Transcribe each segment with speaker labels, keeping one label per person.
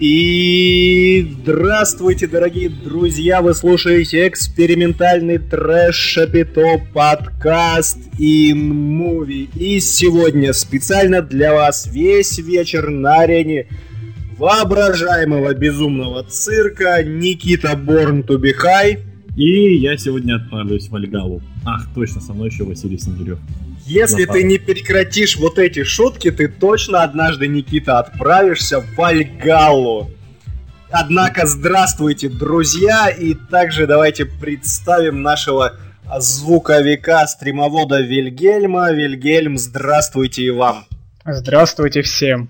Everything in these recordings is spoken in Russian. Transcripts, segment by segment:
Speaker 1: И здравствуйте, дорогие друзья! Вы слушаете экспериментальный трэш шапито подкаст In Movie. И сегодня специально для вас весь вечер на арене воображаемого безумного цирка Никита Борн high.
Speaker 2: И я сегодня отправлюсь в Альгалу. Ах, точно, со мной еще Василий Снегирев.
Speaker 1: Если ты не прекратишь вот эти шутки, ты точно однажды, Никита, отправишься в Альгалу. Однако, здравствуйте, друзья, и также давайте представим нашего звуковика, стримовода Вильгельма. Вильгельм, здравствуйте и вам.
Speaker 3: Здравствуйте всем.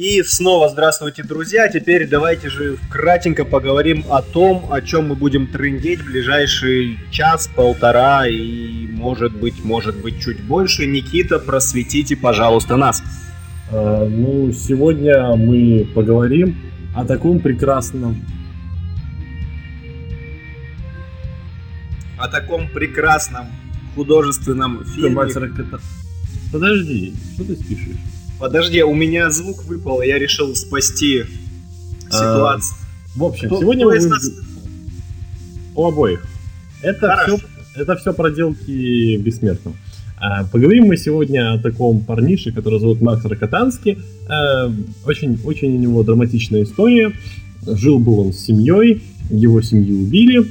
Speaker 1: И снова здравствуйте, друзья. Теперь давайте же кратенько поговорим о том, о чем мы будем трындеть в ближайший час, полтора и, может быть, может быть, чуть больше. Никита, просветите, пожалуйста, нас.
Speaker 2: А, ну, сегодня мы поговорим о таком прекрасном...
Speaker 1: О таком прекрасном художественном фильме.
Speaker 2: Подожди, что ты спешишь?
Speaker 1: Подожди, у меня звук выпал, я решил спасти ситуацию.
Speaker 2: А, в общем, кто, сегодня кто мы... Нас... У обоих. Это все, это все проделки бессмертного. А, поговорим мы сегодня о таком парнише, который зовут Макс Рокотанский. А, очень, очень у него драматичная история. Жил был он с семьей, его семью убили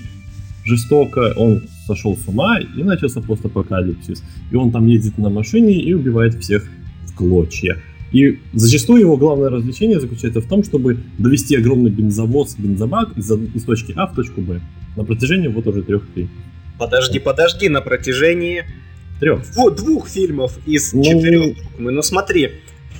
Speaker 2: жестоко, он сошел с ума и начался постапокалипсис. И он там ездит на машине и убивает всех клочья. И зачастую его главное развлечение заключается в том, чтобы довести огромный бензовоз, бензобак из, из точки А в точку Б на протяжении вот уже трех фильмов.
Speaker 1: Подожди, подожди, на протяжении трех. Двух, двух фильмов из ну, четырех. Мы, ну смотри.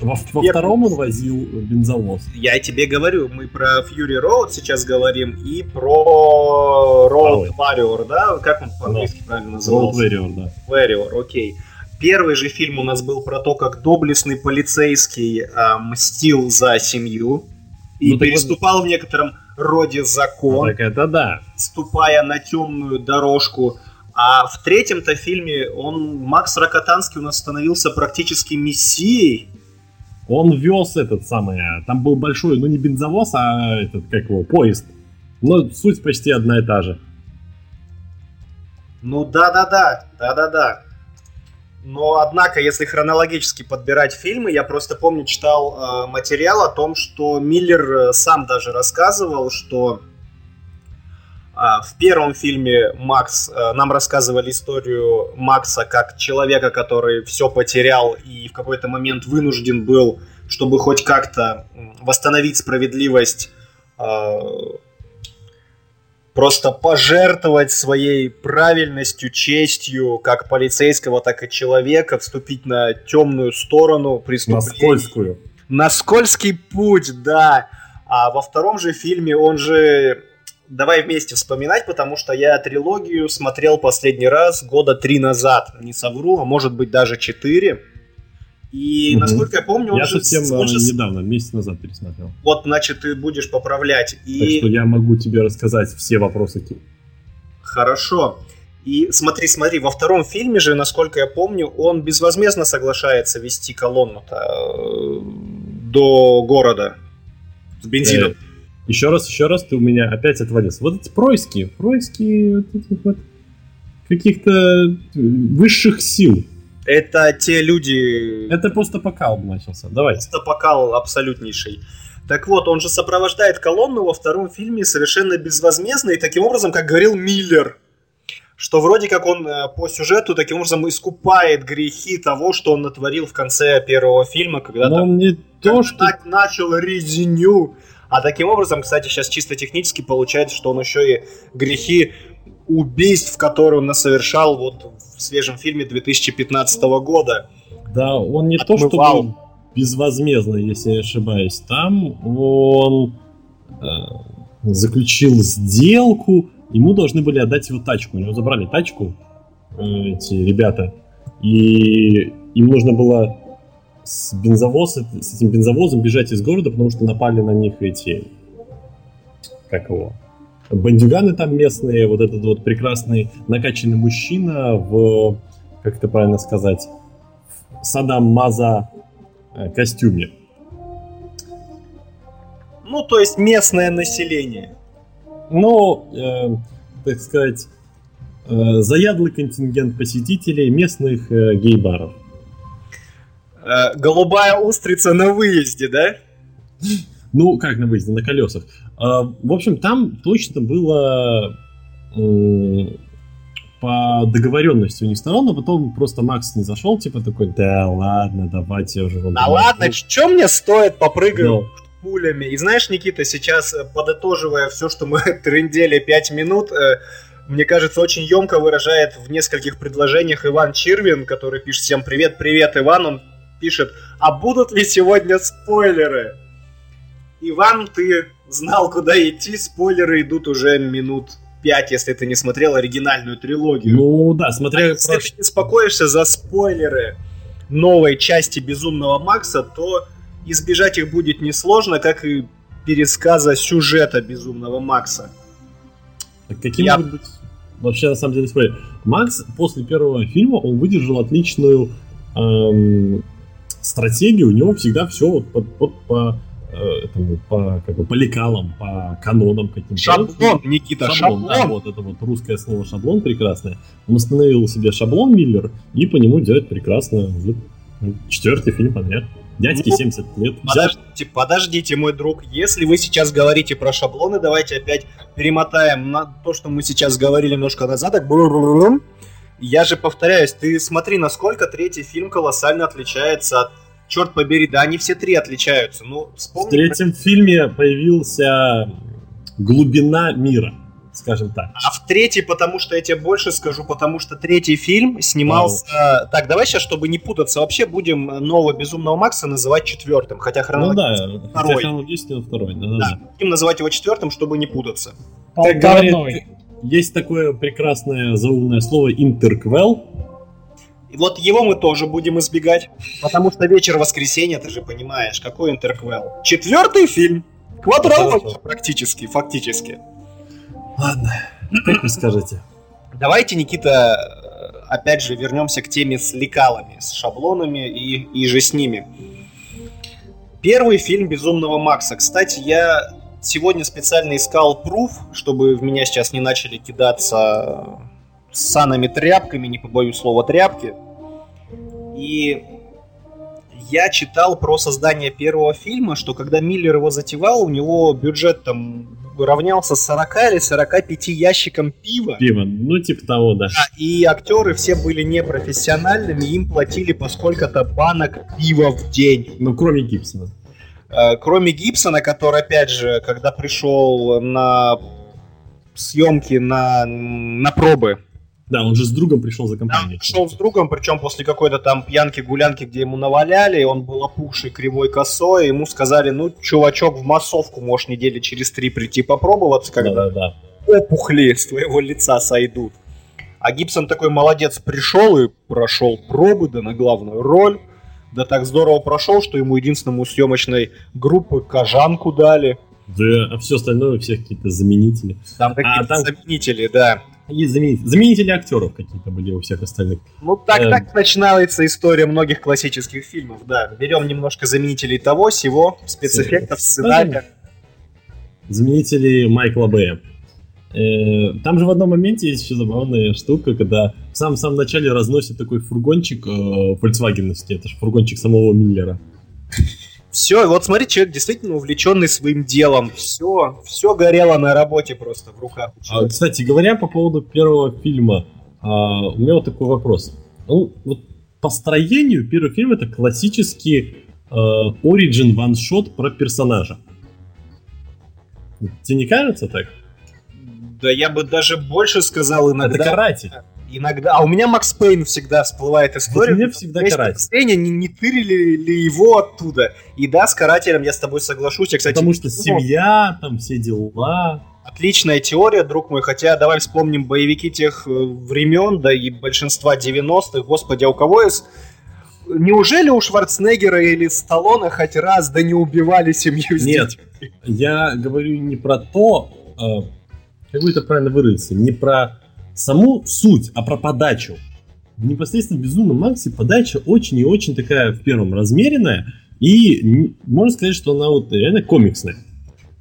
Speaker 2: Во, во я... втором он возил бензовоз.
Speaker 1: Я тебе говорю, мы про Fury Road сейчас говорим и про Road Warrior, да? Как он по-английски no. правильно назывался?
Speaker 2: Road Warrior, да.
Speaker 1: Warrior, окей. Okay. Первый же фильм у нас был про то, как доблестный полицейский э, мстил за семью и ну, переступал вот... в некотором роде закон.
Speaker 2: Так это да.
Speaker 1: Ступая на темную дорожку. А в третьем-то фильме он, Макс Рокотанский у нас становился практически мессией.
Speaker 2: Он вез этот самый, там был большой, ну не бензовоз, а этот, как его, поезд. Но суть почти одна и та же.
Speaker 1: Ну да-да-да, да-да-да. Но, однако, если хронологически подбирать фильмы, я просто помню, читал э, материал о том, что Миллер э, сам даже рассказывал, что э, в первом фильме Макс э, нам рассказывали историю Макса как человека, который все потерял и в какой-то момент вынужден был, чтобы хоть как-то восстановить справедливость, э, просто пожертвовать своей правильностью, честью, как полицейского, так и человека, вступить на темную сторону преступления.
Speaker 2: На скользкую.
Speaker 1: На скользкий путь, да. А во втором же фильме он же... Давай вместе вспоминать, потому что я трилогию смотрел последний раз года три назад. Не совру, а может быть даже четыре. И, угу. насколько я помню, он
Speaker 2: я
Speaker 1: же...
Speaker 2: совсем он же... недавно, месяц назад пересмотрел.
Speaker 1: Вот, значит, ты будешь поправлять.
Speaker 2: И... Так что я могу тебе рассказать все вопросы.
Speaker 1: Хорошо. И смотри, смотри, во втором фильме же, насколько я помню, он безвозмездно соглашается вести колонну-то э, до города с бензином. Э,
Speaker 2: еще раз, еще раз, ты у меня опять отвалился. Вот эти происки, происки вот этих вот каких-то высших сил.
Speaker 1: Это те люди...
Speaker 2: Это просто покал начался. Давай.
Speaker 1: Просто покал абсолютнейший. Так вот, он же сопровождает колонну во втором фильме совершенно безвозмездно, и таким образом, как говорил Миллер, что вроде как он э, по сюжету таким образом искупает грехи того, что он натворил в конце первого фильма, когда
Speaker 2: он не то, что...
Speaker 1: начал резню. А таким образом, кстати, сейчас чисто технически получается, что он еще и грехи убийств, которые он совершал вот в свежем фильме 2015 года.
Speaker 2: Да, он не Отмывал. то, что безвозмездно, если не ошибаюсь. Там он э, заключил сделку, ему должны были отдать его тачку. У него забрали тачку э, эти ребята, и им нужно было с, бензовоз, с этим бензовозом бежать из города, потому что напали на них эти... Как его? Бандюганы там местные, вот этот вот прекрасный накачанный мужчина в, как это правильно сказать, в Садам Маза э, костюме.
Speaker 1: Ну, то есть местное население.
Speaker 2: Ну, э, так сказать, э, заядлый контингент посетителей местных э, гей-баров.
Speaker 1: Э, голубая устрица на выезде, да?
Speaker 2: Ну, как на выезде, на колесах. Э, в общем, там точно было по договоренности у них сторон, но потом просто Макс не зашел, типа такой, да ладно, давайте уже.
Speaker 1: Да ладно, что мне стоит, попрыгаю no. пулями. И знаешь, Никита, сейчас, э, подытоживая все, что мы трендели 5 минут, э, мне кажется, очень емко выражает в нескольких предложениях Иван Чирвин, который пишет всем привет, привет, Иван, он пишет, а будут ли сегодня спойлеры? Иван, ты знал, куда идти, спойлеры идут уже минут 5, если ты не смотрел оригинальную трилогию.
Speaker 2: Ну да, смотря... А
Speaker 1: если ты беспокоишься за спойлеры новой части Безумного Макса, то избежать их будет несложно, как и пересказа сюжета Безумного Макса.
Speaker 2: Так каким Я... может быть вообще на самом деле спойлер? Макс после первого фильма он выдержал отличную эм, стратегию, у него всегда все вот, вот по Э, этому, по, как бы, по лекалам, по канонам каким-то.
Speaker 1: Шаблон, Никита, шаблон. шаблон.
Speaker 2: Да, вот это вот русское слово шаблон прекрасное. Он установил себе шаблон Миллер и по нему делает прекрасно четвертый фильм подряд. Дядьке ну, 70 лет.
Speaker 1: Подождите, подождите, мой друг. Если вы сейчас говорите про шаблоны, давайте опять перемотаем на то, что мы сейчас говорили немножко назад. Так... Я же повторяюсь, ты смотри, насколько третий фильм колоссально отличается от черт побери, да, они все три отличаются. Ну,
Speaker 2: вспомни... В третьем фильме появился глубина мира, скажем так.
Speaker 1: А в третий, потому что я тебе больше скажу, потому что третий фильм снимался... Ау. Так, давай сейчас, чтобы не путаться, вообще будем нового Безумного Макса называть четвертым, хотя хронологически
Speaker 2: ну, да, второй. Хотя хронологически второй, да, да, да.
Speaker 1: Будем называть его четвертым, чтобы не путаться.
Speaker 2: Как говорит, есть такое прекрасное заумное слово интерквел,
Speaker 1: и вот его мы тоже будем избегать, потому что вечер воскресенья, ты же понимаешь, какой интерквел. Четвертый фильм. Квадрология практически, фактически.
Speaker 2: Ладно, как вы скажете?
Speaker 1: Давайте, Никита, опять же вернемся к теме с лекалами, с шаблонами и, и же с ними. Первый фильм «Безумного Макса». Кстати, я сегодня специально искал пруф, чтобы в меня сейчас не начали кидаться с санами тряпками, не побоюсь слова тряпки. И я читал про создание первого фильма, что когда Миллер его затевал, у него бюджет там равнялся 40 или 45 ящикам пива.
Speaker 2: Пива, ну типа того, да.
Speaker 1: А, и актеры все были непрофессиональными, им платили по сколько-то банок пива в день.
Speaker 2: Ну, кроме Гибсона.
Speaker 1: Э, кроме Гибсона, который, опять же, когда пришел на съемки, на, на пробы
Speaker 2: да, он же с другом пришел за компанию. Да,
Speaker 1: пришел с другом, причем после какой-то там пьянки-гулянки, где ему наваляли, он был опухший, кривой, косой, ему сказали, ну, чувачок, в массовку можешь недели через три прийти попробоваться, когда да, да, да. опухли с твоего лица сойдут. А Гибсон такой молодец, пришел и прошел пробы, да на главную роль. Да так здорово прошел, что ему единственному съемочной группы кожанку дали.
Speaker 2: Да, а все остальное у всех какие-то заменители.
Speaker 1: Там какие-то а, там... заменители, да.
Speaker 2: Есть заменители. Заменители актеров какие-то были у всех остальных.
Speaker 1: Ну, так, э... так начинается история многих классических фильмов, да. Берем немножко заменителей того, всего, спецэффектов, сценария.
Speaker 2: Заменители Майкла Бэя. Э, там же в одном моменте есть еще забавная штука, когда в самом-самом начале разносит такой фургончик э, Volkswagen, это же фургончик самого Миллера.
Speaker 1: Все, вот смотри, человек действительно увлеченный своим делом. Все, все горело на работе просто в руках.
Speaker 2: А, кстати, говоря по поводу первого фильма, а, у меня вот такой вопрос. Ну, вот по строению первый фильм это классический а, origin ваншот про персонажа. Тебе не кажется так?
Speaker 1: Да я бы даже больше сказал иногда.
Speaker 2: Это каратель
Speaker 1: иногда... А у меня Макс Пейн всегда всплывает история.
Speaker 2: Вот мне всегда каратель.
Speaker 1: Пейне, не, не тырили ли его оттуда? И да, с карателем я с тобой соглашусь. Я, кстати,
Speaker 2: Потому что семья, там все дела.
Speaker 1: Отличная теория, друг мой. Хотя давай вспомним боевики тех э, времен, да и большинства 90-х. Господи, а у кого из Неужели у Шварценеггера или Сталлоне хоть раз да не убивали семью с
Speaker 2: Нет, детьми? я говорю не про то, э, как бы это правильно выразиться, не про саму суть, а про подачу. В непосредственно Безумном Максе подача очень и очень такая в первом размеренная, и можно сказать, что она вот реально комиксная.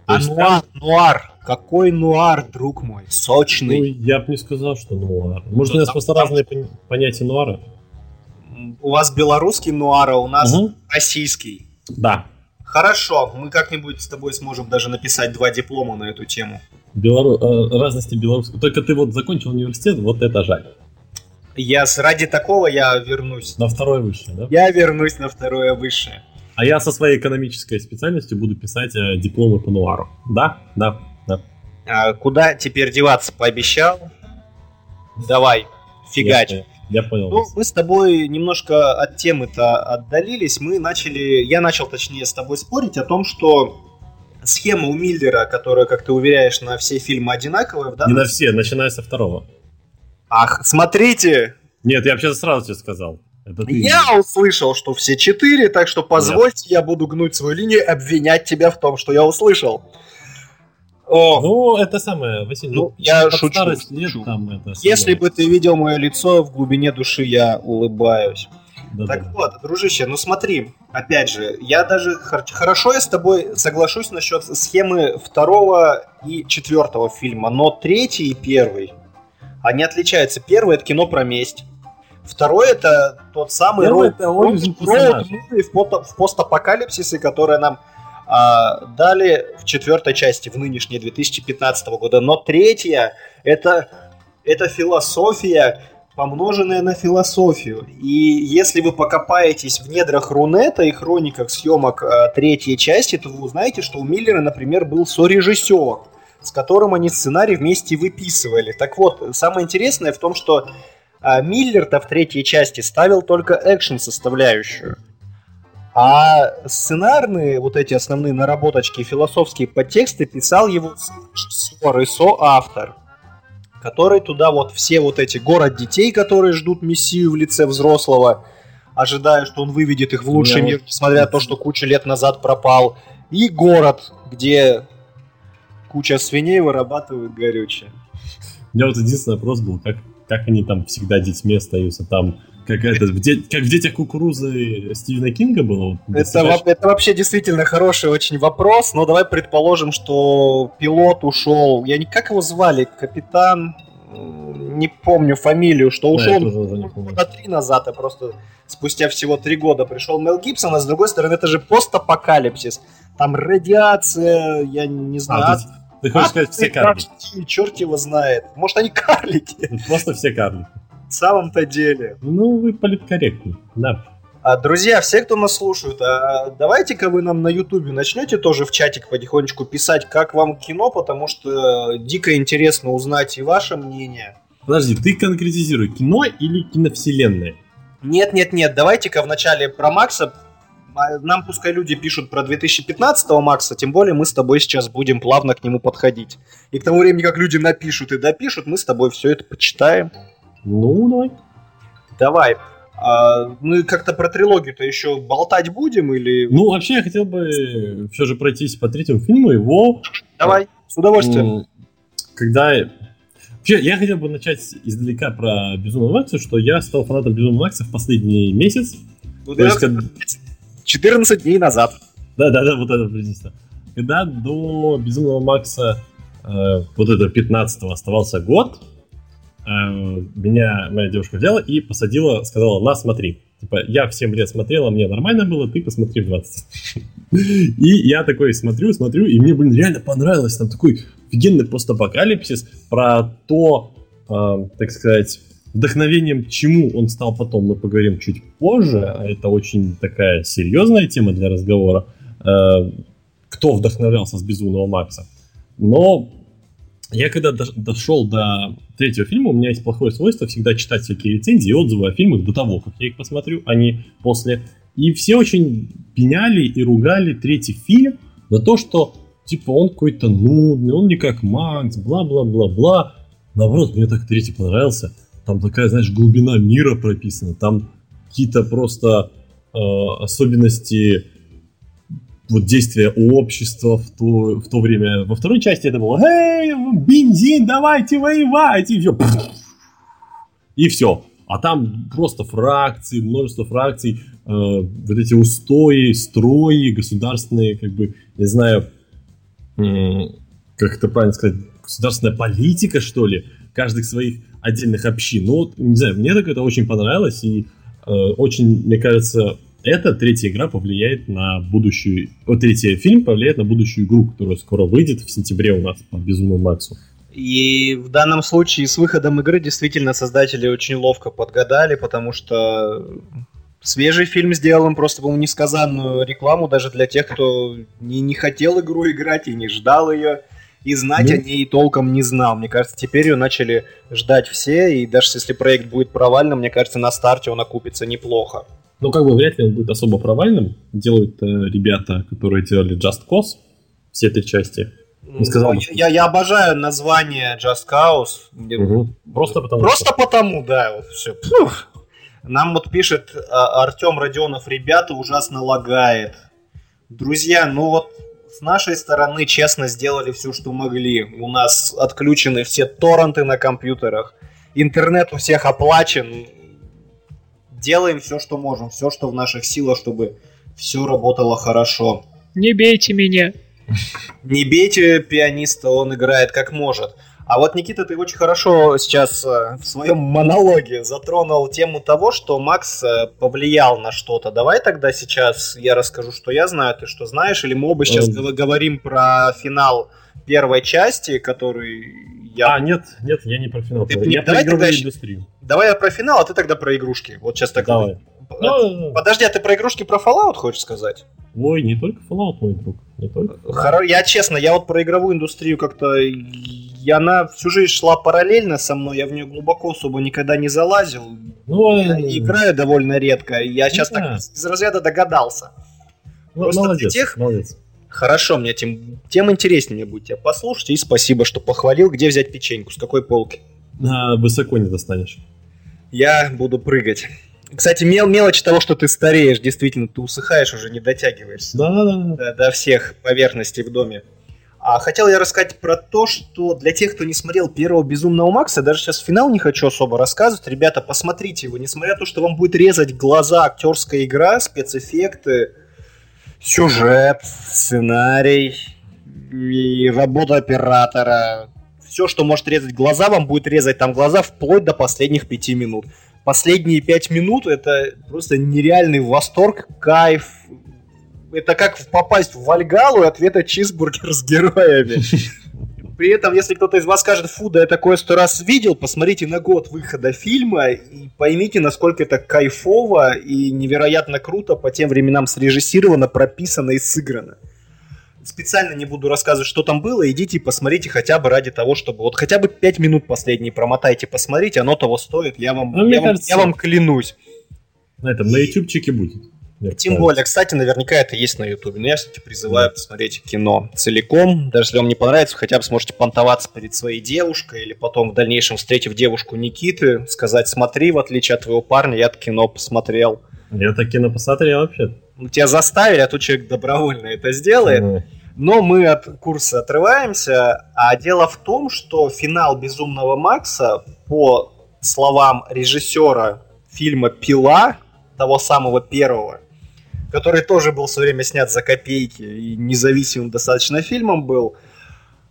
Speaker 1: А нуар, нуар, какой нуар, друг мой, сочный. Ну,
Speaker 2: я бы не сказал, что нуар. Может, у нас просто разные понятия нуара?
Speaker 1: У вас белорусский нуар, а у нас угу. российский.
Speaker 2: Да.
Speaker 1: Хорошо, мы как-нибудь с тобой сможем даже написать два диплома на эту тему.
Speaker 2: Белору... Э, разности белорусского. Только ты вот закончил университет, вот это жаль.
Speaker 1: Я ради такого я вернусь.
Speaker 2: На второе высшее, да?
Speaker 1: Я вернусь на второе высшее.
Speaker 2: А я со своей экономической специальностью буду писать э, дипломы по нуару. Да, да, да.
Speaker 1: А куда теперь деваться? Пообещал? Давай, фигач.
Speaker 2: Я, я понял.
Speaker 1: Ну, мы с тобой немножко от темы-то отдалились. Мы начали, я начал точнее с тобой спорить о том, что схема у Миллера, которая, как ты уверяешь, на все фильмы одинаковая.
Speaker 2: Да? Не на все, начиная со второго.
Speaker 1: Ах, смотрите!
Speaker 2: Нет, я вообще сразу тебе сказал.
Speaker 1: Это ты... Я услышал, что все четыре, так что позвольте, Нет. я буду гнуть свою линию и обвинять тебя в том, что я услышал.
Speaker 2: О. Ну, это самое, Василий, ну,
Speaker 1: я шучу. Лет, шучу. Там это Если бы ты видел мое лицо, в глубине души я улыбаюсь. Да, так да. вот, дружище, ну смотри, опять же, я даже хорошо я с тобой соглашусь насчет схемы второго и четвертого фильма, но третий и первый, они отличаются. Первый это кино про месть. Второй это тот самый
Speaker 2: роуд, роуд, роуд
Speaker 1: в, в постапокалипсисе, который нам а, дали в четвертой части, в нынешней 2015 года. Но третья это, это философия, помноженная на философию. И если вы покопаетесь в недрах Рунета и хрониках съемок а, третьей части, то вы узнаете, что у Миллера, например, был сорежиссер, с которым они сценарий вместе выписывали. Так вот, самое интересное в том, что а Миллер-то в третьей части ставил только экшен составляющую. А сценарные, вот эти основные наработочки, философские подтексты писал его режиссер и соавтор, который туда вот все вот эти город детей, которые ждут мессию в лице взрослого, ожидая, что он выведет их в лучший мир, несмотря на то, что куча лет назад пропал, и город, где куча свиней вырабатывают горючее.
Speaker 2: У меня вот единственный вопрос был, как как они там всегда детьми остаются, там как это, в де, как в «Детях кукурузы» Стивена Кинга было?
Speaker 1: Вот, это, это вообще действительно хороший очень вопрос, но давай предположим, что пилот ушел, я не как его звали, капитан, не помню фамилию, что ушел года три назад, а просто спустя всего три года пришел Мел Гибсон, а с другой стороны это же постапокалипсис, там радиация, я не знаю, а,
Speaker 2: ты хочешь сказать, все карлики?
Speaker 1: Черт его знает. Может, они карлики?
Speaker 2: Просто все карлики.
Speaker 1: В самом-то деле.
Speaker 2: Ну, вы политкорректны, да.
Speaker 1: А, друзья, все, кто нас слушают, а давайте-ка вы нам на Ютубе начнете тоже в чатик потихонечку писать, как вам кино, потому что дико интересно узнать и ваше мнение.
Speaker 2: Подожди, ты конкретизируй, кино или киновселенная?
Speaker 1: Нет, нет, нет, давайте-ка вначале про Макса а нам пускай люди пишут про 2015 Макса, тем более мы с тобой сейчас будем плавно к нему подходить. И к тому времени, как люди напишут и допишут, мы с тобой все это почитаем.
Speaker 2: Ну, давай.
Speaker 1: Давай. А, мы как-то про трилогию-то еще болтать будем или...
Speaker 2: Ну, вообще я хотел бы все же пройтись по третьему фильму, его...
Speaker 1: Давай, с удовольствием.
Speaker 2: Когда... Вообще, я хотел бы начать издалека про Безумного Макса, что я стал фанатом Безумного Макса в последний месяц.
Speaker 1: Ну, То есть, когда... 14 дней назад.
Speaker 2: Да-да-да, вот это приблизительно. Когда до Безумного Макса э, вот это 15-го оставался год, э, меня моя девушка взяла и посадила, сказала, на, смотри. Типа, я в 7 лет смотрела, мне нормально было, ты посмотри в 20. И я такой смотрю, смотрю, и мне, блин, реально понравилось. Там такой офигенный постапокалипсис про то, э, так сказать, вдохновением чему он стал потом, мы поговорим чуть позже. Это очень такая серьезная тема для разговора. Э, кто вдохновлялся с Безумного Макса. Но я когда дошел до третьего фильма, у меня есть плохое свойство всегда читать всякие рецензии и отзывы о фильмах до того, как я их посмотрю, а не после. И все очень пеняли и ругали третий фильм за то, что типа он какой-то нудный, он не как Макс, бла-бла-бла-бла. Наоборот, мне так третий понравился. Там такая, знаешь, глубина мира прописана. Там какие-то просто э, особенности вот действия общества в то, в то время. Во второй части это было «Эй, бензин, давайте воевать!» И все. И все. А там просто фракции, множество фракций, э, вот эти устои, строи государственные, как бы, не знаю, как это правильно сказать, государственная политика, что ли, каждых своих отдельных общин. Ну, вот, не знаю, мне так это очень понравилось, и э, очень, мне кажется, эта третья игра повлияет на будущую... Вот третий фильм повлияет на будущую игру, которая скоро выйдет в сентябре у нас по Безумному Максу.
Speaker 1: И в данном случае с выходом игры действительно создатели очень ловко подгадали, потому что свежий фильм сделал им просто, по-моему, несказанную рекламу даже для тех, кто не, не хотел игру играть и не ждал ее и знать ну. о ней толком не знал. Мне кажется, теперь ее начали ждать все, и даже если проект будет провальным, мне кажется, на старте он окупится неплохо.
Speaker 2: Ну, как бы вряд ли он будет особо провальным. Делают э, ребята, которые делали Just Cause, все три части.
Speaker 1: Не сказал, ну, я, я обожаю название Just Cause.
Speaker 2: Угу. Просто потому.
Speaker 1: Просто что. потому, да. Вот все. Пух. Нам вот пишет а, Артем Родионов, ребята ужасно лагает. Друзья, ну вот с нашей стороны честно сделали все, что могли. У нас отключены все торренты на компьютерах. Интернет у всех оплачен. Делаем все, что можем. Все, что в наших силах, чтобы все работало хорошо.
Speaker 3: Не бейте меня.
Speaker 1: Не бейте пианиста, он играет как может. А вот, Никита, ты очень хорошо сейчас э, в своем монологе затронул тему того, что Макс э, повлиял на что-то. Давай тогда сейчас я расскажу, что я знаю, ты что знаешь, или мы оба сейчас говорим про финал первой части, который
Speaker 2: я... А, нет, нет, я не про финал. Ты, я
Speaker 1: давай про игровую индустрию. Давай я про финал, а ты тогда про игрушки. Вот сейчас так.
Speaker 2: Давай.
Speaker 1: Ну, Подожди, а ты про игрушки про Fallout хочешь сказать?
Speaker 2: Ой, не только Fallout, мой друг. Не только
Speaker 1: Хоро... Я честно, я вот про игровую индустрию как-то... И она всю жизнь шла параллельно со мной, я в нее глубоко особо никогда не залазил. Ну, я э... играю довольно редко. Я сейчас да. так из разряда догадался.
Speaker 2: Ну, Просто молодец, тех... молодец.
Speaker 1: Хорошо, мне тем, тем интереснее будет тебя послушать. И спасибо, что похвалил. Где взять печеньку? С какой полки?
Speaker 2: А, высоко не достанешь.
Speaker 1: Я буду прыгать. Кстати, мел мелочь того, что ты стареешь, действительно, ты усыхаешь, уже не дотягиваешься
Speaker 2: да, да, да.
Speaker 1: До, до всех поверхностей в доме. А хотел я рассказать про то, что для тех, кто не смотрел первого Безумного Макса, даже сейчас финал не хочу особо рассказывать. Ребята, посмотрите его, несмотря на то, что вам будет резать глаза актерская игра, спецэффекты, сюжет, сценарий и работа оператора. Все, что может резать глаза, вам будет резать там глаза вплоть до последних пяти минут последние пять минут это просто нереальный восторг, кайф. Это как попасть в Вальгалу и ответа чизбургер с героями. При этом, если кто-то из вас скажет, фу, да я такое сто раз видел, посмотрите на год выхода фильма и поймите, насколько это кайфово и невероятно круто по тем временам срежиссировано, прописано и сыграно специально не буду рассказывать, что там было, идите и посмотрите хотя бы ради того, чтобы вот хотя бы 5 минут последние промотайте, посмотрите, оно того стоит, я вам, ну, я, вам кажется, я вам клянусь.
Speaker 2: На этом, на ютубчике будет.
Speaker 1: Тем кажется. более, кстати, наверняка это есть на ютубе, но я все-таки призываю посмотреть кино целиком, даже если вам не понравится, хотя бы сможете понтоваться перед своей девушкой, или потом в дальнейшем, встретив девушку Никиты, сказать, смотри, в отличие от твоего парня, я это кино посмотрел.
Speaker 2: Я так кино посмотрел вообще.
Speaker 1: Ну, тебя заставили, а тут человек добровольно это сделает. Mm. Но мы от курса отрываемся, а дело в том, что финал «Безумного Макса» по словам режиссера фильма «Пила», того самого первого, который тоже был все время снят за копейки и независимым достаточно фильмом был,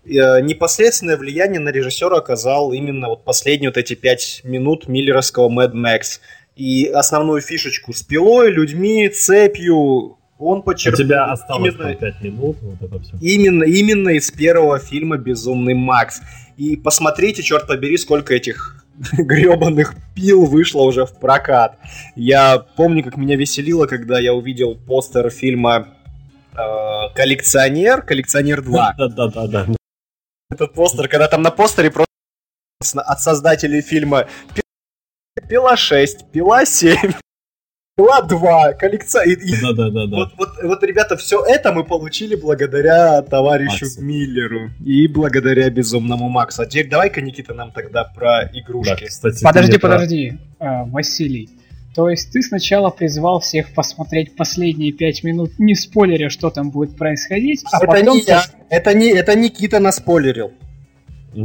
Speaker 1: э, непосредственное влияние на режиссера оказал именно вот последние вот эти пять минут миллеровского Mad Max. И основную фишечку с пилой, людьми, цепью, он
Speaker 2: подчеркнул... У тебя осталось именно, 5 минут, вот это все.
Speaker 1: Именно, именно из первого фильма «Безумный Макс». И посмотрите, черт побери, сколько этих гребаных пил вышло уже в прокат. Я помню, как меня веселило, когда я увидел постер фильма э, «Коллекционер», «Коллекционер 2».
Speaker 2: Да-да-да.
Speaker 1: Этот постер, когда там на постере просто от создателей фильма Пила 6, Пила 7, была два коллекция.
Speaker 2: Да, да, да, да.
Speaker 1: Вот, вот, вот, ребята, все это мы получили благодаря товарищу Максу. Миллеру и благодаря безумному Максу. А теперь давай-ка, Никита, нам тогда про игрушки. Да,
Speaker 3: кстати, подожди, подожди, про... а, Василий. То есть ты сначала призвал всех посмотреть последние пять минут, не спойлеря, что там будет происходить, а
Speaker 1: это потом... Не я. Это, не, это Никита наспойлерил.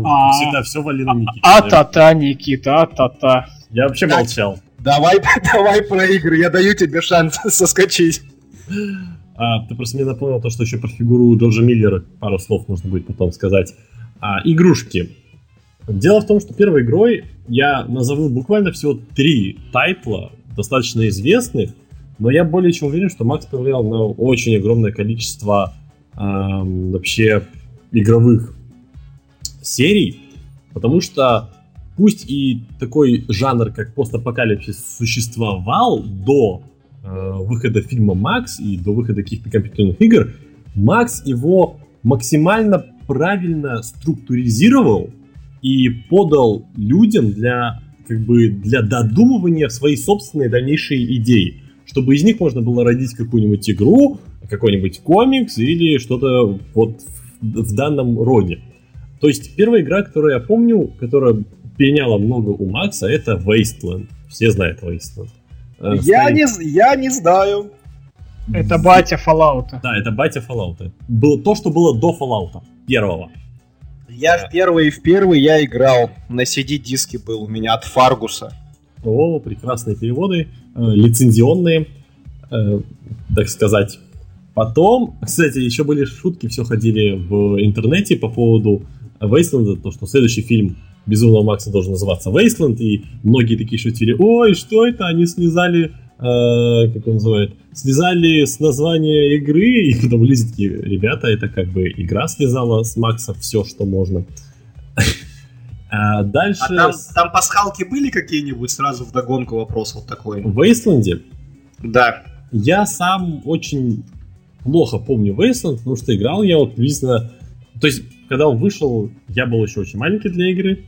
Speaker 2: А... Всегда все вали на
Speaker 3: Никита. А-та-та, Никита, а-та-та.
Speaker 2: Я вообще молчал.
Speaker 1: Давай, давай про игры, я даю тебе шанс соскочить.
Speaker 2: А, ты просто мне напомнил то, что еще про фигуру Джорджа Миллера пару слов нужно будет потом сказать. А, игрушки. Дело в том, что первой игрой я назову буквально всего три тайтла, достаточно известных, но я более чем уверен, что Макс повлиял на очень огромное количество эм, вообще игровых серий, потому что пусть и такой жанр, как постапокалипсис, существовал до э, выхода фильма Макс и до выхода каких-то компьютерных игр, Макс его максимально правильно структуризировал и подал людям для как бы для додумывания своей собственной дальнейшей идеи, чтобы из них можно было родить какую-нибудь игру, какой-нибудь комикс или что-то вот в данном роде. То есть первая игра, которую я помню, которая переняла много у Макса, это Wasteland. Все знают Wasteland.
Speaker 1: Э, я не, я не знаю.
Speaker 3: Это батя Fallout.
Speaker 2: Да, это батя Fallout. Было то, что было до Fallout первого.
Speaker 1: Я в первый в первый я играл. На CD-диске был у меня от Фаргуса.
Speaker 2: О, прекрасные переводы, э, лицензионные, э, так сказать. Потом, кстати, еще были шутки, все ходили в интернете по поводу Вейсленда, то, что следующий фильм Безумного Макса должен называться Wasteland, и многие такие шутили, ой, что это, они слезали, э, как он называет, слезали с названия игры, и потом люди такие, ребята, это как бы игра слезала с Макса все, что можно.
Speaker 1: А дальше... А там, там пасхалки были какие-нибудь? Сразу в догонку вопрос вот такой.
Speaker 2: В Wasteland?
Speaker 1: Да.
Speaker 2: Я сам очень плохо помню Wasteland, потому что играл я вот приблизительно... То есть, когда он вышел, я был еще очень маленький для игры.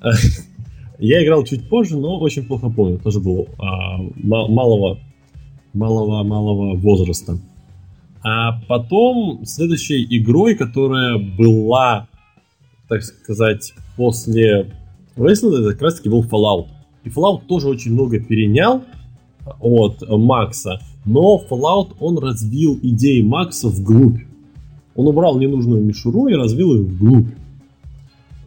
Speaker 2: Я играл чуть позже, но очень плохо помню. Тоже был а, малого, малого, малого возраста. А потом следующей игрой, которая была, так сказать, после Wasteland, это как раз таки был Fallout. И Fallout тоже очень много перенял от Макса, но Fallout он развил идеи Макса вглубь. Он убрал ненужную мишуру и развил их вглубь.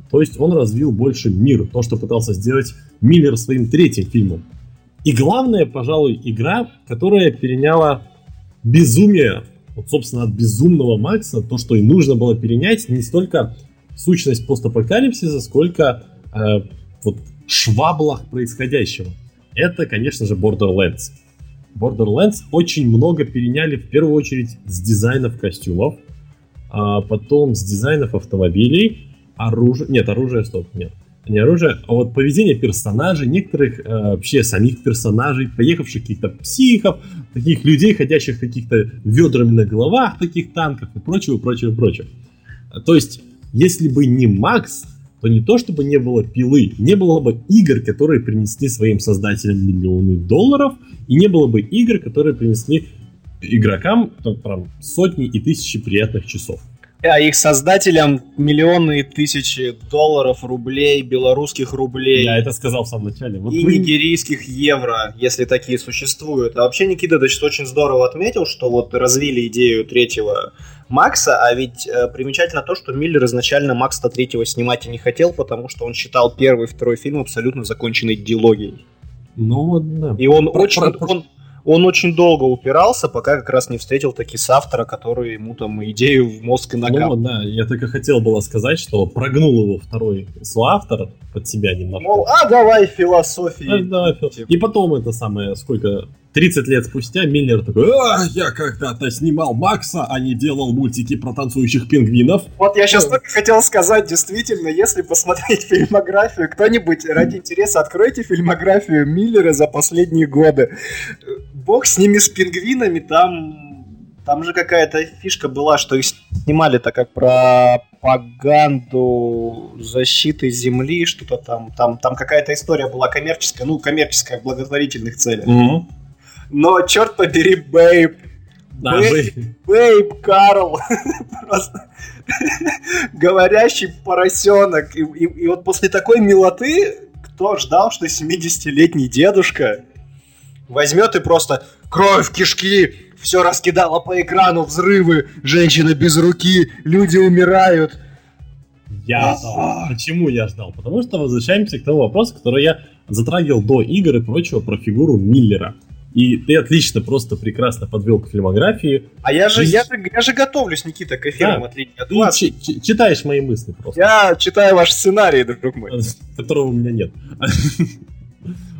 Speaker 2: То есть он развил больше мир, то, что пытался сделать Миллер своим третьим фильмом. И главная, пожалуй, игра, которая переняла безумие, вот, собственно, от безумного Макса, то, что и нужно было перенять, не столько сущность постапокалипсиса, сколько э, вот шваблах происходящего. Это, конечно же, Borderlands. Borderlands очень много переняли в первую очередь с дизайнов костюмов, а потом с дизайнов автомобилей, оружие... Нет, оружие, стоп, нет. Не оружие, а вот поведение персонажей, некоторых э, вообще самих персонажей, поехавших каких-то психов, таких людей, ходящих каких-то ведрами на головах таких танков и прочего, прочего, прочего. То есть, если бы не Макс, то не то чтобы не было пилы, не было бы игр, которые принесли своим создателям миллионы долларов, и не было бы игр, которые принесли игрокам там, сотни и тысячи приятных часов
Speaker 1: а их создателям миллионы и тысячи долларов, рублей, белорусских рублей.
Speaker 2: Я это сказал в самом начале.
Speaker 1: Вот и вы... нигерийских евро, если такие существуют. А вообще Никита Дочь очень здорово отметил, что вот развили идею третьего Макса, а ведь э, примечательно то, что Миллер изначально Макса третьего снимать и не хотел, потому что он считал первый и второй фильм абсолютно законченной диалогией.
Speaker 2: Ну вот, да.
Speaker 1: И он про, очень... Про, он, он очень долго упирался, пока как раз не встретил таки с автора, который ему там идею в мозг и
Speaker 2: накапал. Ну да, я только хотел было сказать, что прогнул его второй соавтор под себя немного.
Speaker 1: Мол, а давай философии. А, давай,
Speaker 2: и потом это самое, сколько, 30 лет спустя Миллер такой, а, я когда-то снимал Макса, а не делал мультики про танцующих пингвинов.
Speaker 1: Вот я сейчас только хотел сказать, действительно, если посмотреть фильмографию, кто-нибудь ради интереса откройте фильмографию Миллера за последние годы. Бог с ними, с пингвинами, там там же какая-то фишка была, что их снимали-то как пропаганду защиты земли, что-то там. Там, там какая-то история была коммерческая, ну, коммерческая в благотворительных целях. Mm-hmm. Но, черт побери, Бейб. Да, Бейб, Бейб Карл. Просто говорящий поросенок. И, и, и вот после такой милоты, кто ждал, что 70-летний дедушка возьмет и просто кровь, кишки, все раскидало по экрану, взрывы, женщина без руки, люди умирают.
Speaker 2: Я ждал. Почему я ждал? Потому что возвращаемся к тому вопросу, который я затрагивал до игр и прочего про фигуру Миллера. И ты отлично, просто прекрасно подвел к фильмографии.
Speaker 1: А я же, я же, я же готовлюсь, Никита, к эфирам, да. в отличие от
Speaker 2: вас. Ч- читаешь мои мысли просто.
Speaker 1: Я читаю ваш сценарий, друг мой.
Speaker 2: Которого у меня нет.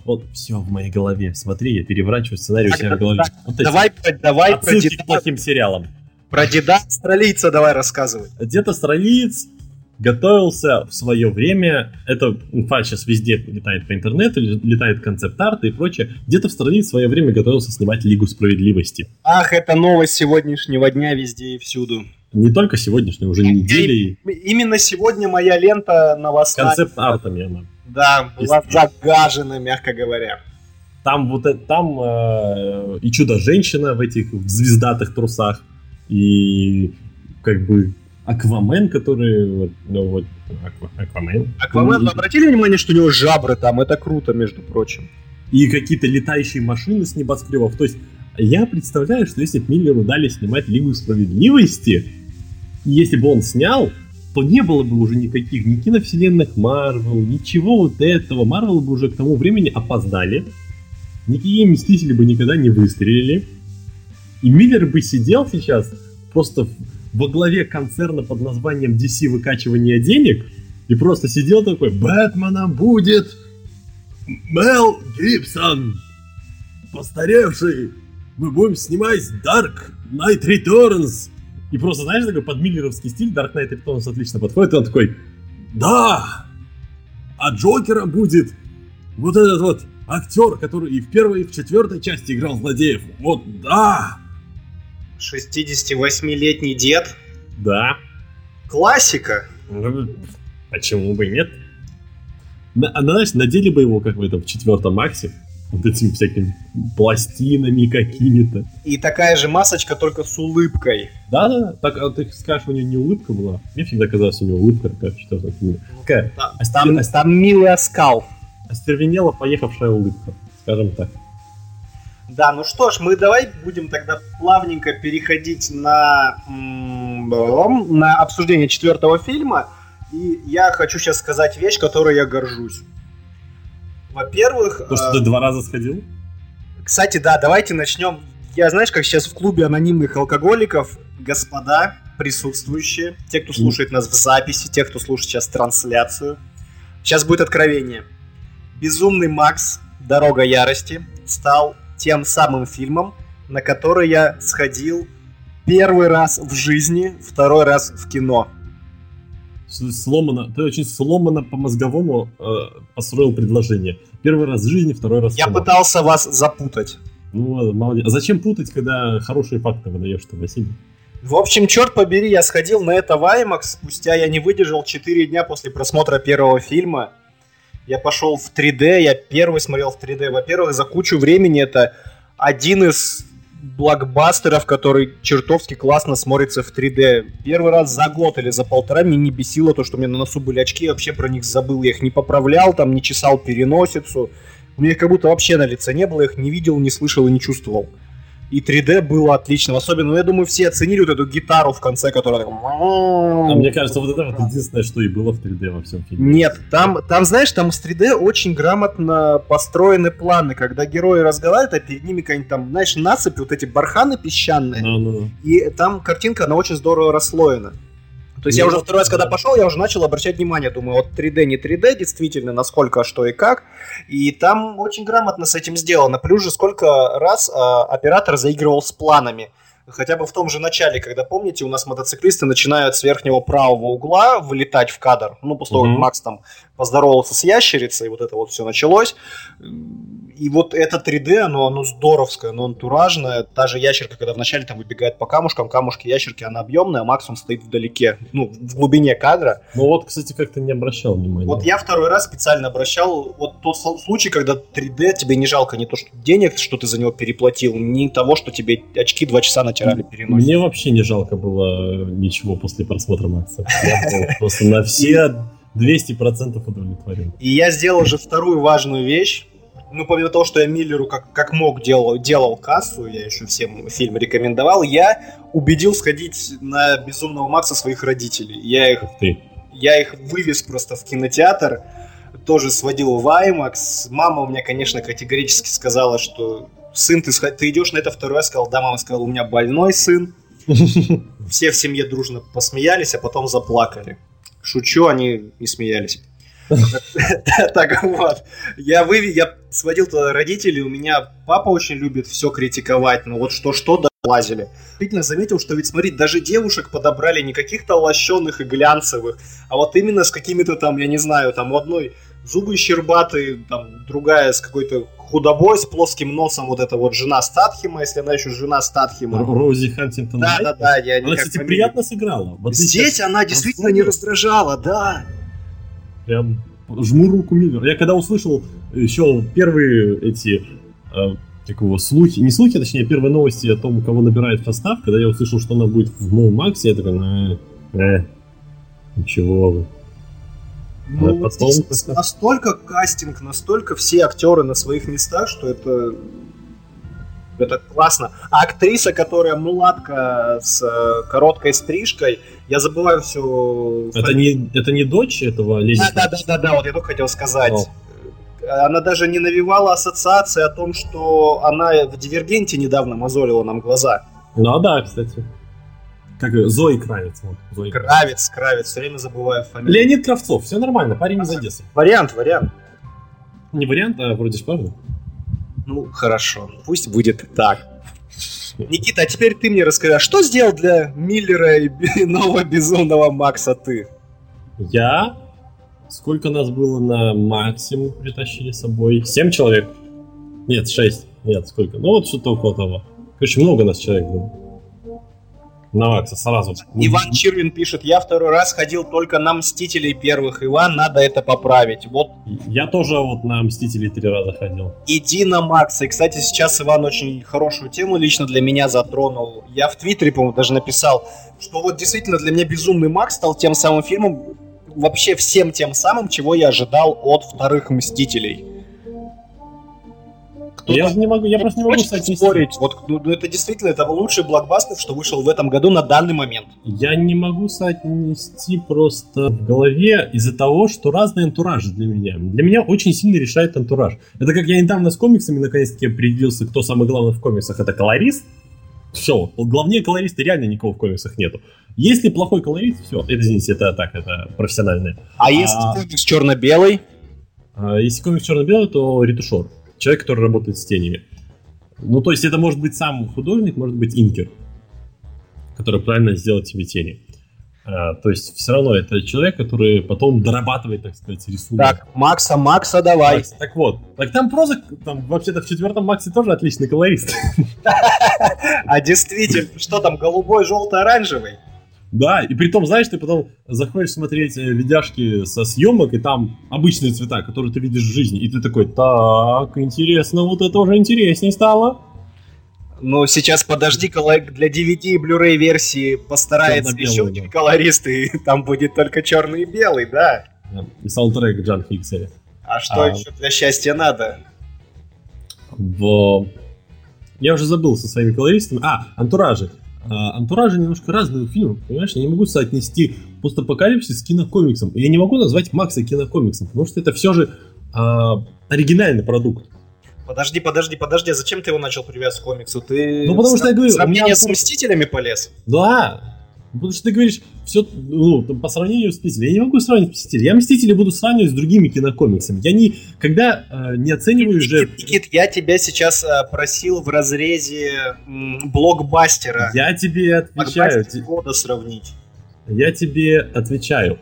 Speaker 2: Вот все в моей голове. Смотри, я переворачиваю сценарий у себя в голове.
Speaker 1: давай, давай
Speaker 2: про деда. плохим сериалом.
Speaker 1: Про деда австралийца давай рассказывай.
Speaker 2: Дед австралиец готовился в свое время, это инфа сейчас везде летает по интернету, летает концепт-арт и прочее, где-то в стране в свое время готовился снимать Лигу Справедливости.
Speaker 1: Ах, это новость сегодняшнего дня везде и всюду.
Speaker 2: Не только сегодняшней, уже недели.
Speaker 1: Именно сегодня моя лента новостная.
Speaker 2: Концепт-артами она.
Speaker 1: Да, была загажена, мягко говоря.
Speaker 2: Там вот это, там э, и чудо-женщина в этих в звездатых трусах, и как бы Аквамен, который вот, ну вот,
Speaker 1: Аквамен. Аквамен, вы обратили внимание, что у него жабры там, это круто, между прочим.
Speaker 2: И какие-то летающие машины с небоскребов. То есть я представляю, что если бы Миллеру дали снимать Лигу Справедливости, если бы он снял, то не было бы уже никаких ни киновселенных Марвел, ничего вот этого. Марвел бы уже к тому времени опоздали. Никакие Мстители бы никогда не выстрелили. И Миллер бы сидел сейчас просто во главе концерна под названием DC выкачивание денег и просто сидел такой, Бэтменом будет Мел Гибсон, постаревший. Мы будем снимать Dark Knight Returns. И просто, знаешь, такой под миллеровский стиль Dark Knight Returns отлично подходит. И он такой, да, а Джокером будет вот этот вот актер, который и в первой, и в четвертой части играл злодеев. Вот, да.
Speaker 1: 68-летний дед.
Speaker 2: Да.
Speaker 1: Классика.
Speaker 2: Ну, почему бы и нет? На, а, знаешь, надели бы его, как в этом, в четвертом акте, вот этими всякими пластинами какими-то.
Speaker 1: И такая же масочка, только с улыбкой.
Speaker 2: Да-да, так, а ты скажешь, у него не улыбка была? Мне всегда казалось, у него улыбка такая в четвертом фильме. Такая,
Speaker 1: там, остер... там, там милый оскал.
Speaker 2: Остервенела поехавшая улыбка, скажем так.
Speaker 1: Да, ну что ж, мы давай будем тогда плавненько переходить на, на обсуждение четвертого фильма. И я хочу сейчас сказать вещь, которой я горжусь. Во-первых...
Speaker 2: То, что э, ты два раза сходил?
Speaker 1: Кстати, да, давайте начнем. Я, знаешь, как сейчас в клубе анонимных алкоголиков, господа присутствующие, те, кто слушает нас в записи, те, кто слушает сейчас трансляцию. Сейчас будет откровение. Безумный Макс, Дорога ярости, стал тем самым фильмом, на который я сходил первый раз в жизни, второй раз в кино.
Speaker 2: Сломано, ты очень сломано по мозговому э, построил предложение. Первый раз в жизни, второй раз в
Speaker 1: Я кино. пытался вас запутать.
Speaker 2: Ну, молодец. А зачем путать, когда хорошие факты выдаешь-то, Василий?
Speaker 1: В общем, черт побери, я сходил на это в IMAX, спустя я не выдержал 4 дня после просмотра первого фильма. Я пошел в 3D, я первый смотрел в 3D. Во-первых, за кучу времени это один из блокбастеров, который чертовски классно смотрится в 3D. Первый раз за год или за полтора меня не бесило то, что у меня на носу были очки, я вообще про них забыл. Я их не поправлял, там не чесал переносицу. У меня их как будто вообще на лице не было, я их не видел, не слышал и не чувствовал. И 3D было отлично. Особенно, ну, я думаю, все оценили вот эту гитару в конце, которая...
Speaker 2: А мне кажется, вот это вот единственное, что и было в 3D во всем фильме.
Speaker 1: Нет, там, там, знаешь, там с 3D очень грамотно построены планы. Когда герои разговаривают, а перед ними какая-нибудь там, знаешь, насыпь, вот эти барханы песчаные. Ну, ну. И там картинка, она очень здорово расслоена. То есть я уже второй раз, когда пошел, я уже начал обращать внимание, думаю, вот 3D, не 3D, действительно, насколько, что и как. И там очень грамотно с этим сделано. Плюс же сколько раз э, оператор заигрывал с планами. Хотя бы в том же начале, когда, помните, у нас мотоциклисты начинают с верхнего правого угла вылетать в кадр. Ну, после того, как Макс там поздоровался с ящерицей, вот это вот все началось и вот это 3D, оно, оно здоровское, оно антуражное. Та же ящерка, когда вначале там выбегает по камушкам, камушки ящерки, она объемная, а Макс он стоит вдалеке, ну, в глубине кадра.
Speaker 2: Ну вот, кстати, как-то не обращал внимания.
Speaker 1: Вот я второй раз специально обращал, вот тот случай, когда 3D тебе не жалко не то, что денег, что ты за него переплатил, не того, что тебе очки два часа натирали переносить.
Speaker 2: Мне вообще не жалко было ничего после просмотра Макса. Я просто на все 200% удовлетворен.
Speaker 1: И я сделал уже вторую важную вещь, ну, помимо того, что я Миллеру как, как мог делал, делал кассу, я еще всем фильм рекомендовал, я убедил сходить на Безумного Макса своих родителей. Я их, я их вывез просто в кинотеатр, тоже сводил в IMAX. Мама у меня, конечно, категорически сказала, что сын, ты, ты идешь на это второй раз, сказал, да, мама сказала, у меня больной сын. Все в семье дружно посмеялись, а потом заплакали. Шучу, они не смеялись. Так вот, я вывел, я сводил туда родителей, у меня папа очень любит все критиковать, но вот что-что лазили. Действительно заметил, что ведь, смотри, даже девушек подобрали не каких-то лощенных и глянцевых, а вот именно с какими-то там, я не знаю, там у одной зубы щербатые, там другая с какой-то худобой, с плоским носом, вот эта вот жена Статхима, если она еще жена Статхима.
Speaker 2: Рози Хантингтон.
Speaker 1: Да, да, да. Я
Speaker 2: она, кстати, фамилию. приятно сыграла.
Speaker 1: Вот Здесь она действительно не раздражала, да.
Speaker 2: Прям жму руку Миллер. Я когда услышал еще первые эти э, такого слухи, не слухи, а точнее первые новости о том, кого набирает состав, когда я услышал, что она будет в новом Максе, я такой, э, э, ничего вы.
Speaker 1: Ну, а вот потом... настолько кастинг, настолько все актеры на своих местах, что это это классно. А актриса, которая мулатка с э, короткой стрижкой, я забываю все.
Speaker 2: Это не, это не дочь этого
Speaker 1: Лени? Да, да, да, да, да, вот я только хотел сказать. О. Она даже не навевала ассоциации о том, что она в Дивергенте недавно мозолила нам глаза.
Speaker 2: Ну да, кстати. Как Зои Кравец. Вот,
Speaker 1: Зои Кравец, Кравец, все время забываю
Speaker 2: фамилию. Леонид Кравцов, все нормально, парень из Одессы.
Speaker 1: Вариант, вариант.
Speaker 2: Не вариант, а вроде ж правда.
Speaker 1: Ну, хорошо, пусть будет так. Никита, а теперь ты мне расскажи, а что сделал для Миллера и нового безумного Макса ты?
Speaker 2: Я? Сколько нас было на максимум притащили с собой? Семь человек? Нет, шесть. Нет, сколько? Ну вот что-то около того. Короче, много нас человек было. На Макса сразу.
Speaker 1: Иван Чирвин пишет, я второй раз ходил только на Мстителей первых. Иван, надо это поправить. Вот.
Speaker 2: Я тоже вот на Мстителей три раза ходил.
Speaker 1: Иди на Макса. И, кстати, сейчас Иван очень хорошую тему лично для меня затронул. Я в Твиттере, по-моему, даже написал, что вот действительно для меня Безумный Макс стал тем самым фильмом, вообще всем тем самым, чего я ожидал от вторых Мстителей.
Speaker 2: Кто я не могу, я просто не могу
Speaker 1: соотнести. спорить. Вот, ну, ну, это действительно это лучший блокбастер, что вышел в этом году на данный момент.
Speaker 2: Я не могу соотнести просто в голове из-за того, что разные антуражи для меня. Для меня очень сильно решает антураж. Это как я недавно с комиксами наконец-таки определился, кто самый главный в комиксах. Это колорист. Все, главнее колориста реально никого в комиксах нету. Если плохой колорист, все, это, извините, это так, это профессиональное.
Speaker 1: А, а если комикс черно-белый?
Speaker 2: А, если комикс черно-белый, то ретушер человек, который работает с тенями. Ну, то есть это может быть сам художник, может быть инкер, который правильно сделает тебе тени. А, то есть все равно это человек, который потом дорабатывает, так сказать, рисунок.
Speaker 1: Так, Макса, Макса, давай. Макс,
Speaker 2: так вот, так там проза, там вообще-то в четвертом Максе тоже отличный колорист.
Speaker 1: А действительно, что там, голубой, желтый, оранжевый?
Speaker 2: Да, и при том, знаешь, ты потом заходишь смотреть э, видяшки со съемок, и там обычные цвета, которые ты видишь в жизни, и ты такой, так, интересно, вот это уже интереснее стало.
Speaker 1: Ну, сейчас подожди, для DVD и Blu-ray версии постарается еще один да. колорист, и там будет только черный и белый, да.
Speaker 2: И саундтрек Джан Хиксери.
Speaker 1: А что а... еще для счастья надо?
Speaker 2: В... Я уже забыл со своими колористами. А, антуражи. А, антуражи немножко разные у фильмов, понимаешь? Я не могу соотнести постапокалипсис с кинокомиксом. Я не могу назвать Макса кинокомиксом, потому что это все же а, оригинальный продукт.
Speaker 1: Подожди, подожди, подожди, а зачем ты его начал привязывать к комиксу? Ты
Speaker 2: ну, потому что я говорю,
Speaker 1: сравнение меня... с Мстителями полез?
Speaker 2: Да, Потому что ты говоришь, все, ну, по сравнению с Мстителями. Я не могу сравнить Мстители. Я Мстители буду сравнивать с другими кинокомиксами. Я не, когда э, не оцениваю Никит, же...
Speaker 1: Никит, я тебя сейчас э, просил в разрезе м, блокбастера.
Speaker 2: Я тебе отвечаю.
Speaker 1: года сравнить.
Speaker 2: Я тебе отвечаю.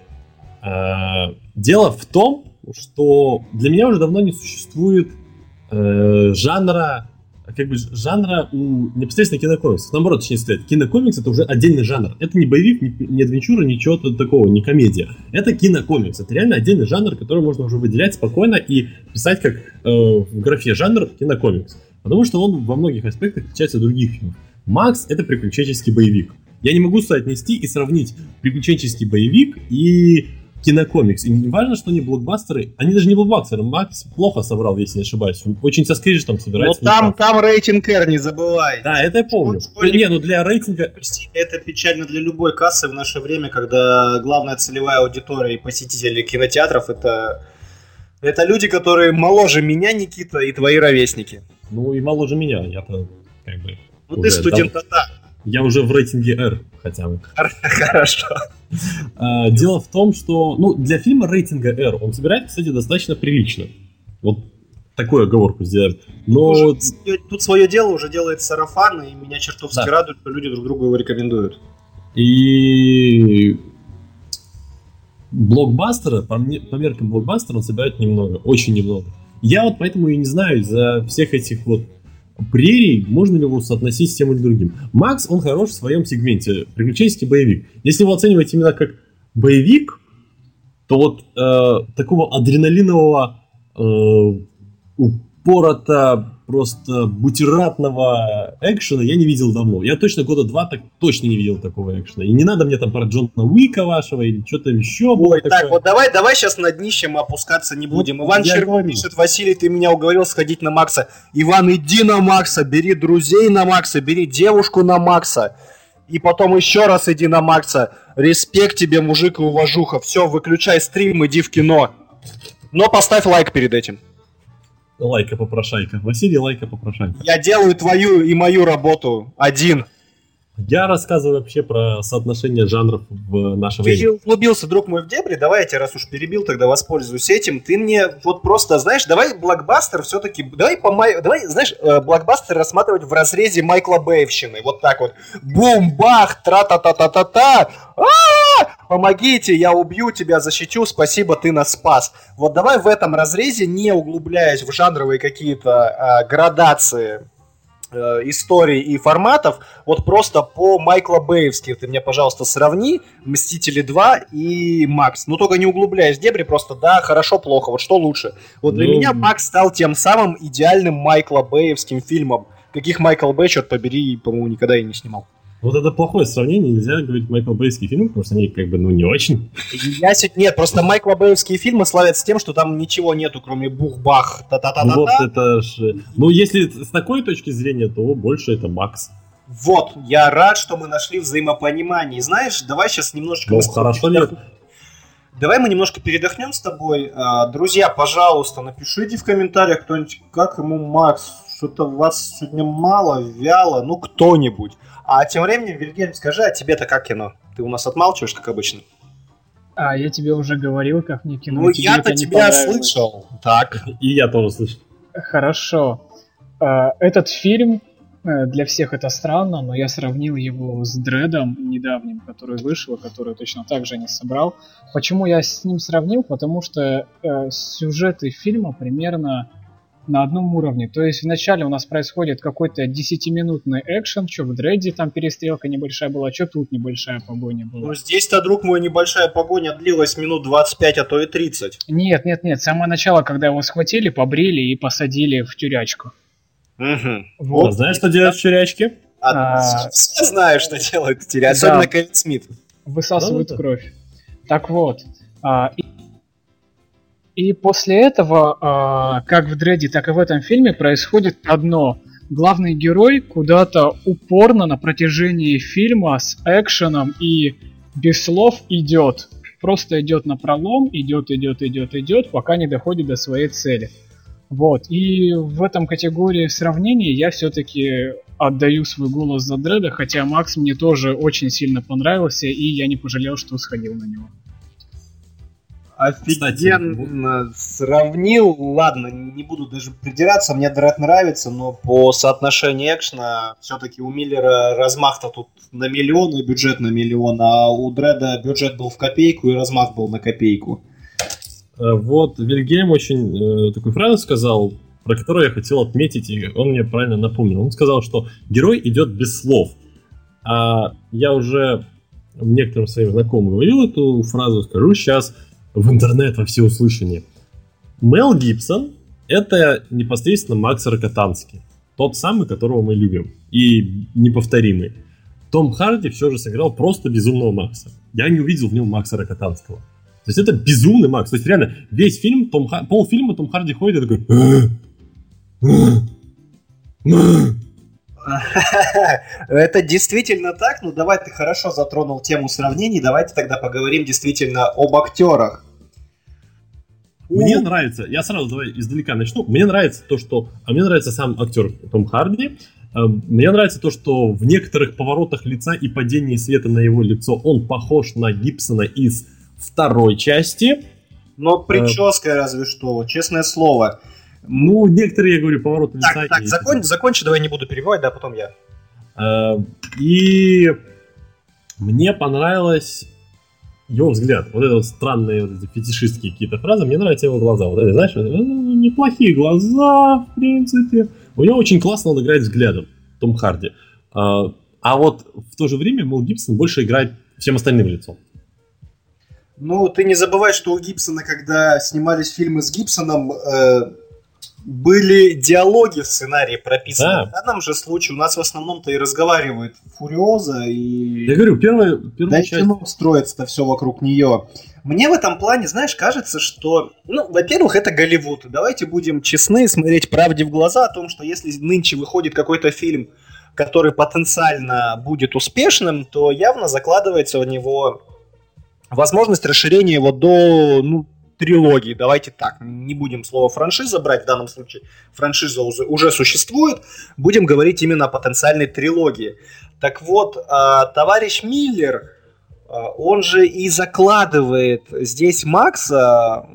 Speaker 2: Э, дело в том, что для меня уже давно не существует э, жанра как бы жанра у непосредственно кинокомиксов. Наоборот, точнее сказать, кинокомикс это уже отдельный жанр. Это не боевик, не, не адвенчура, ничего такого, не комедия. Это кинокомикс. Это реально отдельный жанр, который можно уже выделять спокойно и писать как э, в графе жанр кинокомикс. Потому что он во многих аспектах отличается от других фильмов. Макс это приключенческий боевик. Я не могу соотнести и сравнить приключенческий боевик и кинокомикс. И не важно, что они блокбастеры. Они даже не блокбастеры. Макс плохо собрал, если не ошибаюсь. Очень со там собирается.
Speaker 1: Но там, там рейтинг R, не забывай.
Speaker 2: Да, это я помню. Школьник... Не, ну для рейтинга...
Speaker 1: Это печально для любой кассы в наше время, когда главная целевая аудитория и посетители кинотеатров это... Это люди, которые моложе меня, Никита, и твои ровесники.
Speaker 2: Ну и моложе меня, я-то как бы...
Speaker 1: Ну ты студент да.
Speaker 2: Я уже в рейтинге R хотя бы.
Speaker 1: Хорошо.
Speaker 2: А, дело в том, что ну, для фильма рейтинга R он собирает, кстати, достаточно прилично. Вот такую оговорку сделать. Но... Уже,
Speaker 1: тут свое дело уже делает сарафан, и меня чертовски да. радует, что люди друг другу его рекомендуют.
Speaker 2: И блокбастера, по, мне, по меркам блокбастера, он собирает немного, очень немного. Я вот поэтому и не знаю из-за всех этих вот прерий, можно ли его соотносить с тем или другим. Макс, он хорош в своем сегменте, приключенческий боевик. Если его оценивать именно как боевик, то вот э, такого адреналинового э, упорото просто бутератного экшена я не видел давно. Я точно года два так точно не видел такого экшена. И не надо мне там про Джона Уика вашего или что-то еще.
Speaker 1: Ой, так, такое. вот давай, давай сейчас на днищем опускаться не будем. Вот Иван Щербин пишет, Василий, ты меня уговорил сходить на Макса. Иван, иди на Макса, бери друзей на Макса, бери девушку на Макса. И потом еще раз иди на Макса. Респект тебе, мужик и уважуха. Все, выключай стрим, иди в кино. Но поставь лайк перед этим.
Speaker 2: Лайка попрошайка. Василий, лайка попрошайка.
Speaker 1: Я делаю твою и мою работу один.
Speaker 2: Я рассказываю вообще про соотношение жанров в наше время. Ты
Speaker 1: углубился, друг мой, в дебри. Давай я тебя, раз уж перебил, тогда воспользуюсь этим. Ты мне вот просто, знаешь, давай блокбастер все-таки... Давай, по май... давай знаешь, э, блокбастер рассматривать в разрезе Майкла Бэйвщины. Вот так вот. Бум, бах, тра-та-та-та-та-та. Помогите, я убью тебя, защитю, спасибо, ты нас спас. Вот давай в этом разрезе, не углубляясь в жанровые какие-то э, градации Э, историй и форматов, вот просто по Майкла Бэевски ты мне, пожалуйста, сравни «Мстители 2» и «Макс». Ну, только не углубляясь в дебри, просто да, хорошо, плохо, вот что лучше. Вот для ну... меня «Макс» стал тем самым идеальным Майкла Бэевским фильмом, каких Майкл Бэй, черт побери, по-моему, никогда и не снимал.
Speaker 2: Вот это плохое сравнение, нельзя говорить Майкл Бэйский фильм, потому что они как бы, ну, не очень.
Speaker 1: Я сегодня... Нет, просто Майкл Бэйвские фильмы славятся тем, что там ничего нету, кроме бух-бах, та-та-та-та.
Speaker 2: Вот это же... Ну, если с такой точки зрения, то больше это Макс.
Speaker 1: Вот, я рад, что мы нашли взаимопонимание. знаешь, давай сейчас немножечко...
Speaker 2: Ну, хорошо, нет.
Speaker 1: Давай мы немножко передохнем с тобой. А, друзья, пожалуйста, напишите в комментариях кто-нибудь, как ему Макс. Что-то вас сегодня мало, вяло, ну кто-нибудь. А тем временем, Вильгельм, скажи, а тебе-то как кино? Ты у нас отмалчиваешь, как обычно?
Speaker 3: А, я тебе уже говорил, как мне кино.
Speaker 1: Ну, я-то тебя слышал.
Speaker 2: Так. И я тоже слышал.
Speaker 3: Хорошо. А, этот фильм, э, для всех это странно, но я сравнил его с Дредом недавним, который вышел, который точно так же не собрал. Почему я с ним сравнил? Потому что э, сюжеты фильма примерно на одном уровне. То есть вначале у нас происходит какой-то 10-минутный экшен, что в Дредде там перестрелка небольшая была, что тут небольшая погоня была.
Speaker 1: Ну здесь-то, друг мой, небольшая погоня длилась минут 25, а то и 30.
Speaker 3: Нет, нет, нет, самое начало, когда его схватили, побрили и посадили в тюрячку.
Speaker 1: Угу.
Speaker 2: Вот. А знаешь, что делать в тюрячке?
Speaker 1: А, а... Все знают, что делают в тюрячке, особенно да. Кевин Смит.
Speaker 3: Высасывают ну, кровь. Так вот, а, и и после этого, а, как в Дредде, так и в этом фильме, происходит одно. Главный герой куда-то упорно на протяжении фильма с экшеном и без слов идет. Просто идет на пролом, идет, идет, идет, идет, пока не доходит до своей цели. Вот. И в этом категории сравнений я все-таки отдаю свой голос за Дреда, хотя Макс мне тоже очень сильно понравился, и я не пожалел, что сходил на него.
Speaker 1: Офигенно Кстати, сравнил. Ладно, не буду даже придираться, мне Дред нравится, но по соотношению экшена все-таки у Миллера размах-то тут на миллион и бюджет на миллион, а у Дреда бюджет был в копейку и размах был на копейку.
Speaker 2: Э, вот Вильгельм очень э, такую фразу сказал, про которую я хотел отметить, и он мне правильно напомнил. Он сказал, что герой идет без слов. А я уже некоторым своим знакомым говорил эту фразу, скажу сейчас – в интернет во всеуслышание. Мел Гибсон — это непосредственно Макс Рокотанский. Тот самый, которого мы любим. И неповторимый. Том Харди все же сыграл просто безумного Макса. Я не увидел в нем Макса Рокотанского. То есть это безумный Макс. То есть реально весь фильм, Том, полфильма Том Харди ходит и такой...
Speaker 1: Это действительно так, ну давай ты хорошо затронул тему сравнений, давайте тогда поговорим действительно об актерах.
Speaker 2: Мне нравится, я сразу давай издалека начну. Мне нравится то, что... А мне нравится сам актер Том Харди. Э, мне нравится то, что в некоторых поворотах лица и падении света на его лицо он похож на Гибсона из второй части.
Speaker 1: Но прическа разве что, честное слово.
Speaker 2: Ну, некоторые, я говорю, повороты
Speaker 1: лица. Так, так, закон, закончи, давай не буду перебивать, да, потом я.
Speaker 2: Э, и мне понравилось его взгляд. Вот это вот странные вот эти фетишистские какие-то фразы. Мне нравятся его глаза. Вот это, знаешь, ну, неплохие глаза, в принципе. У него очень классно он играет взглядом, Том Харди. А, а вот в то же время Мэл Гибсон больше играет всем остальным лицом.
Speaker 1: Ну, ты не забывай, что у Гибсона, когда снимались фильмы с Гибсоном, э, были диалоги в сценарии прописаны. Да. В данном же случае у нас в основном-то и разговаривает Фуриоза и...
Speaker 2: Я говорю, первая, первая
Speaker 1: да часть... кино строится-то все вокруг нее. Мне в этом плане, знаешь, кажется, что, ну, во-первых, это Голливуд. Давайте будем честны, смотреть правде в глаза о том, что если нынче выходит какой-то фильм, который потенциально будет успешным, то явно закладывается у него возможность расширения его до, ну, трилогии, давайте так, не будем слово франшиза брать в данном случае, франшиза уже, существует, будем говорить именно о потенциальной трилогии. Так вот, а, товарищ Миллер, он же и закладывает здесь Макса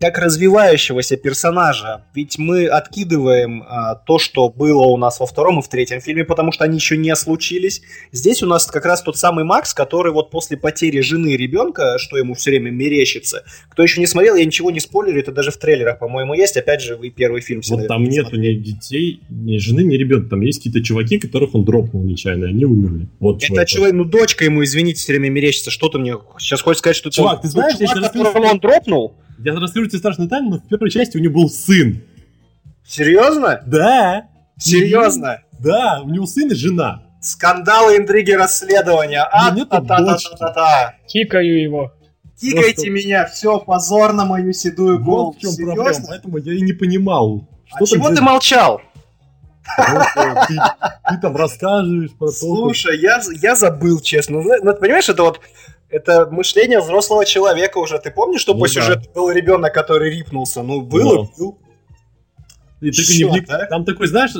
Speaker 1: как развивающегося персонажа. Ведь мы откидываем а, то, что было у нас во втором и в третьем фильме, потому что они еще не случились. Здесь у нас как раз тот самый Макс, который вот после потери жены и ребенка, что ему все время мерещится. Кто еще не смотрел, я ничего не спойлерю, это даже в трейлерах, по-моему, есть. Опять же, вы первый фильм
Speaker 2: все Вот там нету ни детей, ни жены, ни ребенка. Там есть какие-то чуваки, которых он дропнул нечаянно, они умерли.
Speaker 1: Вот это человек, ну дочка ему, извините, все время мерещится. Что ты мне сейчас хочешь сказать, что
Speaker 2: чувак, ты, ты знаешь, чувак, я которого он дропнул? Я расскажу тебе страшную тайну, но в первой части у него был сын.
Speaker 1: Серьезно?
Speaker 2: Да.
Speaker 1: Серьезно?
Speaker 2: Да, у него сын и жена.
Speaker 1: Скандалы, интриги, расследования. А, та та та та та
Speaker 3: Кикаю его.
Speaker 1: Кикайте меня, все, позор на мою седую голову. Вот в чем
Speaker 2: Серьезно? проблема, поэтому я и не понимал.
Speaker 1: Что а чего ты молчал?
Speaker 2: Ты, ты там рассказываешь про то.
Speaker 1: Слушай, я, я забыл, честно. Ну, ну понимаешь, это вот это мышление взрослого человека уже. Ты помнишь, что ну, по да. сюжету был ребенок, который рипнулся? Ну, был и был.
Speaker 2: И не вник... Там такой, знаешь,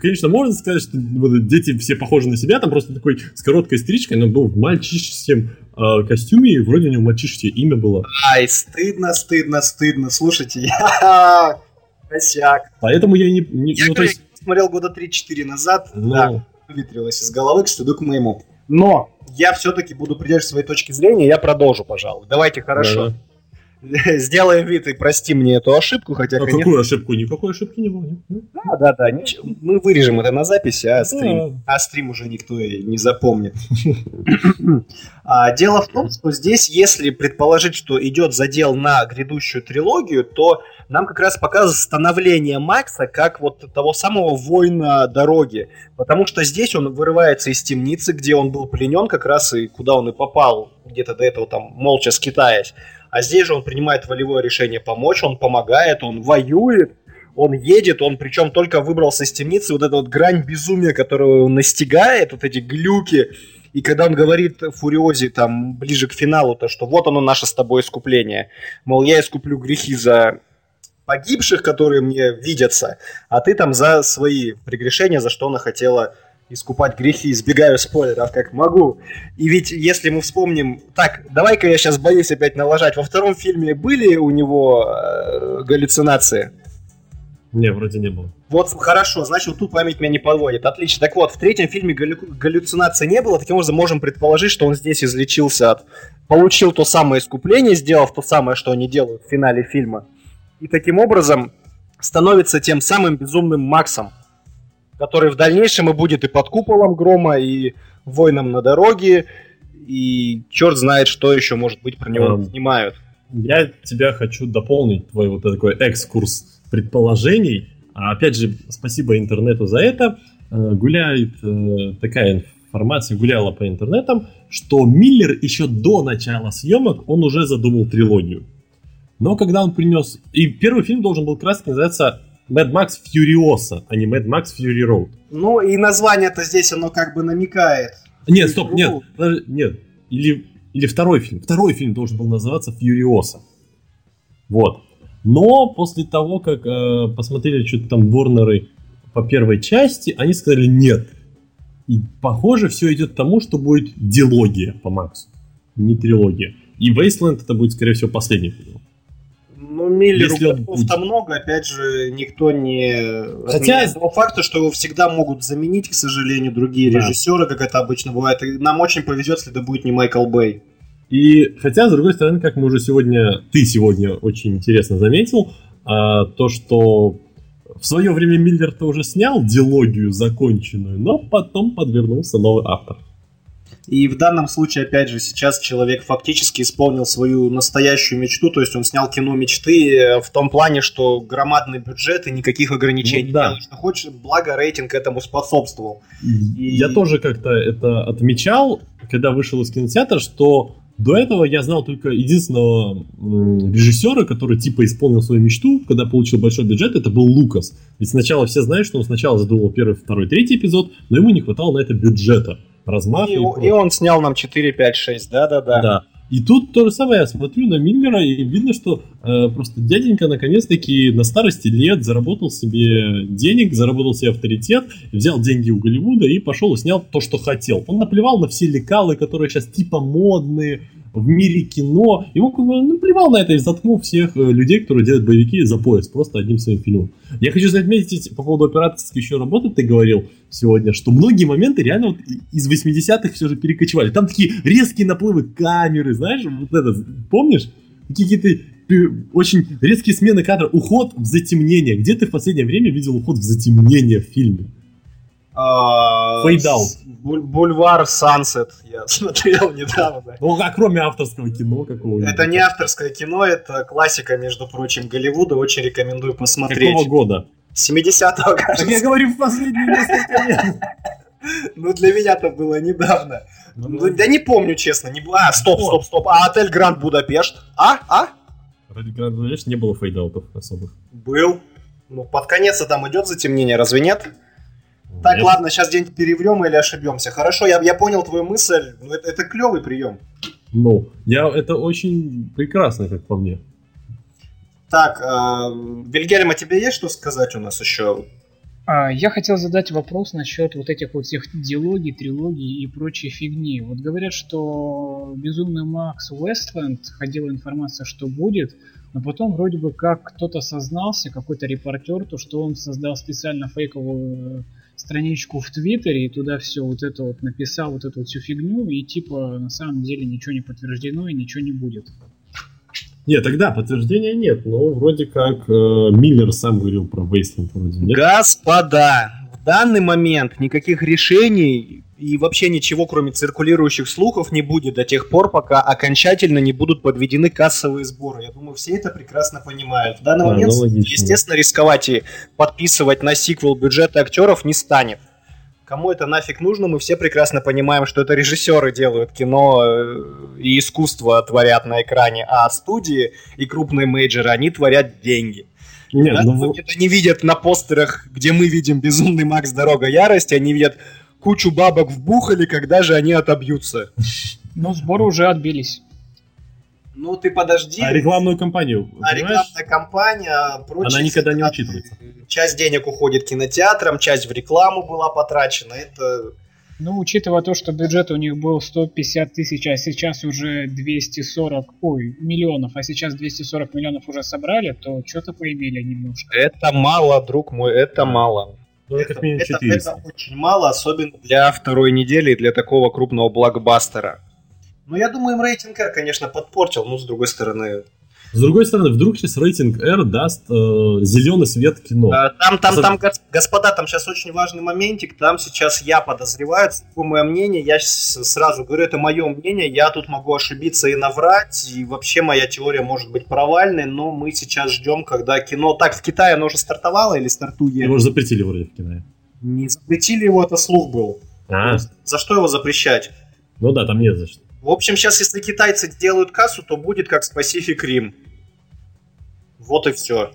Speaker 2: конечно, можно сказать, что дети все похожи на себя, там просто такой с короткой стричкой, но был в мальчишеском э, костюме, и вроде у него мальчишеское имя было.
Speaker 1: Ай, стыдно, стыдно, стыдно. Слушайте, я косяк.
Speaker 2: Поэтому я не... не
Speaker 1: я, ну, то есть смотрел года 3-4 назад, Но... да, выветрилось из головы, к стыду к моему. Но я все-таки буду придерживаться своей точки зрения, я продолжу, пожалуй. Давайте, хорошо. Да-да. Сделаем вид и прости мне эту ошибку, хотя,
Speaker 2: а конечно... какую ошибку? Никакой ошибки не было.
Speaker 1: Да, да, да. Ничего. Мы вырежем это на записи, а стрим, да. а стрим уже никто и не запомнит. а, дело в том, что здесь, если предположить, что идет задел на грядущую трилогию, то нам как раз показывает становление Макса как вот того самого воина дороги. Потому что здесь он вырывается из темницы, где он был пленен как раз и куда он и попал, где-то до этого там молча скитаясь. А здесь же он принимает волевое решение помочь, он помогает, он воюет, он едет, он причем только выбрался из темницы, вот эта вот грань безумия, которую он настигает, вот эти глюки, и когда он говорит Фуриозе там ближе к финалу, то что вот оно наше с тобой искупление, мол, я искуплю грехи за погибших, которые мне видятся, а ты там за свои прегрешения, за что она хотела искупать грехи, избегаю спойлеров как могу. И ведь если мы вспомним... Так, давай-ка я сейчас боюсь опять налажать. Во втором фильме были у него э, галлюцинации?
Speaker 2: Не, вроде не было.
Speaker 1: Вот, хорошо, значит, тут память меня не подводит. Отлично. Так вот, в третьем фильме галлю... галлюцинаций не было, таким образом можем предположить, что он здесь излечился от... Получил то самое искупление, сделав то самое, что они делают в финале фильма. И таким образом становится тем самым безумным Максом, который в дальнейшем и будет и под куполом грома, и воином на дороге, и черт знает, что еще, может быть, про него um, снимают.
Speaker 2: Я тебя хочу дополнить, твой вот такой экскурс предположений. А опять же, спасибо интернету за это. Э, гуляет э, такая информация, гуляла по интернетам, что Миллер еще до начала съемок, он уже задумал трилогию. Но когда он принес... И первый фильм должен был краски называться Mad Max Furiosa, а не Mad Max Fury Road.
Speaker 1: Ну и название-то здесь оно как бы намекает.
Speaker 2: Нет, стоп, нет, нет. Или, или второй фильм. Второй фильм должен был называться Furiosa. Вот. Но после того, как э, посмотрели что-то там Ворнеры по первой части, они сказали нет. И похоже, все идет к тому, что будет дилогия по Максу, не трилогия. И Wasteland это будет, скорее всего, последний фильм.
Speaker 1: Ну, Миллеру готов-то много, опять же, никто не Хотя... того факта, что его всегда могут заменить, к сожалению, другие да. режиссеры, как это обычно бывает. И нам очень повезет, если это будет не Майкл Бэй.
Speaker 2: И хотя, с другой стороны, как мы уже сегодня, ты сегодня очень интересно заметил, а, то, что в свое время Миллер-то уже снял дилогию законченную, но потом подвернулся новый автор.
Speaker 1: И в данном случае, опять же, сейчас человек фактически исполнил свою настоящую мечту, то есть он снял кино мечты э, в том плане, что громадный бюджет и никаких ограничений. Ну, да. что хочешь, благо рейтинг этому способствовал.
Speaker 2: И... Я тоже как-то это отмечал, когда вышел из кинотеатра, что до этого я знал только единственного режиссера, который типа исполнил свою мечту, когда получил большой бюджет, это был Лукас. Ведь сначала все знают, что он сначала задумал первый, второй, третий эпизод, но ему не хватало на это бюджета. Размах.
Speaker 1: И, и, и он снял нам 4, 5, 6, да-да-да.
Speaker 2: Да. И тут то же самое, я смотрю на Миллера, и видно, что э, просто дяденька наконец-таки на старости лет заработал себе денег, заработал себе авторитет, взял деньги у Голливуда и пошел и снял то, что хотел. Он наплевал на все лекалы, которые сейчас типа модные, в мире кино. Ему как бы наплевал на это и заткнул всех э, людей, которые делают боевики за пояс, просто одним своим фильмом. Я хочу заметить по поводу операторской еще работы, ты говорил сегодня, что многие моменты реально вот из 80-х все же перекочевали. Там такие резкие наплывы камеры, знаешь, вот это, помнишь? Какие-то очень резкие смены кадра, уход в затемнение. Где ты в последнее время видел уход в затемнение в фильме?
Speaker 1: Fade-out. Бульвар Сансет я смотрел недавно.
Speaker 2: Ну, а кроме авторского кино какого
Speaker 1: Это не авторское кино, это классика, между прочим, Голливуда. Очень рекомендую посмотреть.
Speaker 2: Какого года?
Speaker 1: 70-го, кажется.
Speaker 2: Так я говорю, в последние несколько лет.
Speaker 1: Ну, для меня-то было недавно. Ну, ну, да не помню, честно. Не... А, стоп, стоп, стоп. А отель Гранд Будапешт? А? А?
Speaker 2: Отель Гранд Будапешт не было fade-out ов особых.
Speaker 1: Был. Ну, под конец там идет затемнение, разве нет? Так, Нет. ладно, сейчас день переврем или ошибемся. Хорошо, я, я понял твою мысль. Ну, это, это клевый прием.
Speaker 2: Ну, я, это очень прекрасно, как по мне.
Speaker 1: Так, э, Вильгельм, а тебе есть что сказать у нас еще?
Speaker 3: А, я хотел задать вопрос насчет вот этих вот всех диалогий, трилогий и прочей фигни. Вот говорят, что Безумный Макс Уэстленд, ходила информация, что будет, но потом вроде бы как кто-то сознался, какой-то репортер, то что он создал специально фейковую страничку в Твиттере и туда все вот это вот написал, вот эту вот всю фигню, и типа на самом деле ничего не подтверждено и ничего не будет.
Speaker 2: Нет, тогда подтверждения нет, но вроде как э, Миллер сам говорил про Вейсленд вроде,
Speaker 1: нет? Господа, в данный момент никаких решений и вообще ничего, кроме циркулирующих слухов, не будет до тех пор, пока окончательно не будут подведены кассовые сборы. Я думаю, все это прекрасно понимают. В данный да, момент, ну, естественно, рисковать и подписывать на сиквел бюджеты актеров не станет. Кому это нафиг нужно, мы все прекрасно понимаем, что это режиссеры делают кино э, и искусство творят на экране, а студии и крупные мейджеры, они творят деньги. Нет, да? ну... Они видят на постерах, где мы видим «Безумный Макс. Дорога ярости», они видят кучу бабок вбухали, когда же они отобьются.
Speaker 3: Ну, сборы уже отбились.
Speaker 1: Ну, ты подожди.
Speaker 2: А рекламную кампанию,
Speaker 1: А рекламная кампания,
Speaker 2: прочее... Она никогда не учитывается.
Speaker 1: Часть денег уходит кинотеатрам, часть в рекламу была потрачена. Это...
Speaker 3: Ну, учитывая то, что бюджет у них был 150 тысяч, а сейчас уже 240, ой, миллионов, а сейчас 240 миллионов уже собрали, то что-то поимели немножко.
Speaker 1: Это мало, друг мой, это мало.
Speaker 2: Ну, это, как минимум 400.
Speaker 1: Это, это очень мало, особенно для второй недели и для такого крупного блокбастера. Ну, я думаю, им рейтинг R, конечно, подпортил, но с другой стороны,
Speaker 2: с другой стороны, вдруг сейчас рейтинг R даст э, зеленый свет кино.
Speaker 1: А, там, там, там, господа, там сейчас очень важный моментик. Там сейчас я подозреваю, по мое мнение, я сразу говорю, это мое мнение, я тут могу ошибиться и наврать, и вообще моя теория может быть провальной, но мы сейчас ждем, когда кино... Так, в Китае оно уже стартовало или стартует?
Speaker 2: Его же запретили вроде в Китае.
Speaker 1: Не запретили его, это слух был.
Speaker 2: А.
Speaker 1: За что его запрещать?
Speaker 2: Ну да, там нет за что.
Speaker 1: В общем, сейчас, если китайцы делают кассу, то будет как с Pacific Rim. Вот и все.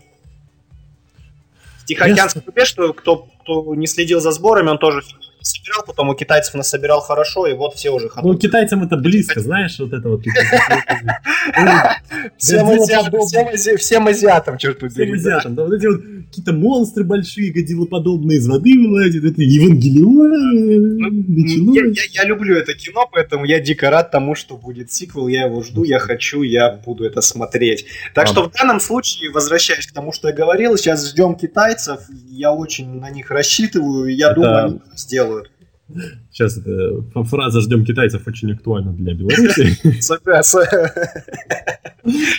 Speaker 1: Трубе, что кто, кто не следил за сборами, он тоже насобирал, потом у китайцев насобирал хорошо, и вот все уже
Speaker 2: ходят. Ну, китайцам это близко, знаешь, вот это вот.
Speaker 1: Всем азиатам, черт побери. Всем
Speaker 2: азиатам, да, вот эти вот какие-то монстры большие, годилоподобные из воды вылазят, это Евангелион,
Speaker 1: ну, Я люблю это кино, поэтому я дико рад тому, что будет сиквел, я его жду, я хочу, я буду это смотреть. Так что в данном случае, возвращаясь к тому, что я говорил, сейчас ждем китайцев, я очень на них рассчитываю, я думаю, они сделают.
Speaker 2: Сейчас эта фраза «ждем китайцев» очень актуальна для Беларуси.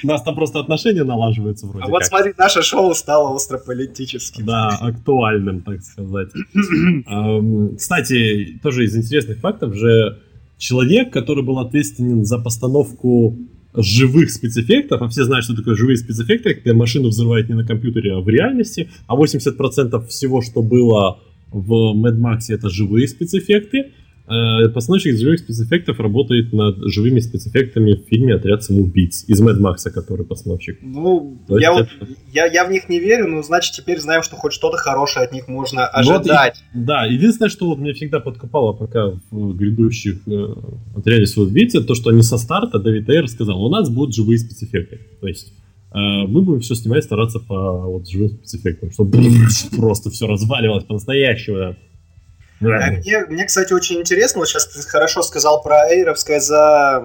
Speaker 2: У нас там просто отношения налаживаются вроде
Speaker 1: А вот смотри, наше шоу стало острополитическим.
Speaker 2: Да, актуальным, так сказать. Кстати, тоже из интересных фактов же человек, который был ответственен за постановку живых спецэффектов, а все знают, что такое живые спецэффекты, когда машину взрывает не на компьютере, а в реальности, а 80% всего, что было в Mad Max, это живые спецэффекты, Э, постановщик живых спецэффектов работает над живыми спецэффектами в фильме «Отряд самоубийц» из Мэд Макса, который постановщик.
Speaker 1: Ну, я, вот, я, я в них не верю, но значит теперь знаем, что хоть что-то хорошее от них можно ожидать.
Speaker 2: Вот, и, да, единственное, что вот меня всегда подкопало пока в грядущих э, «Отряде самоубийц», это то, что они со старта, Дэвид Эйр сказал, у нас будут живые спецэффекты. То есть мы будем все снимать, стараться по вот, живым спецэффектам, чтобы просто все разваливалось по-настоящему.
Speaker 1: Да. Мне, мне, кстати, очень интересно, вот сейчас ты хорошо сказал про Эйровское за...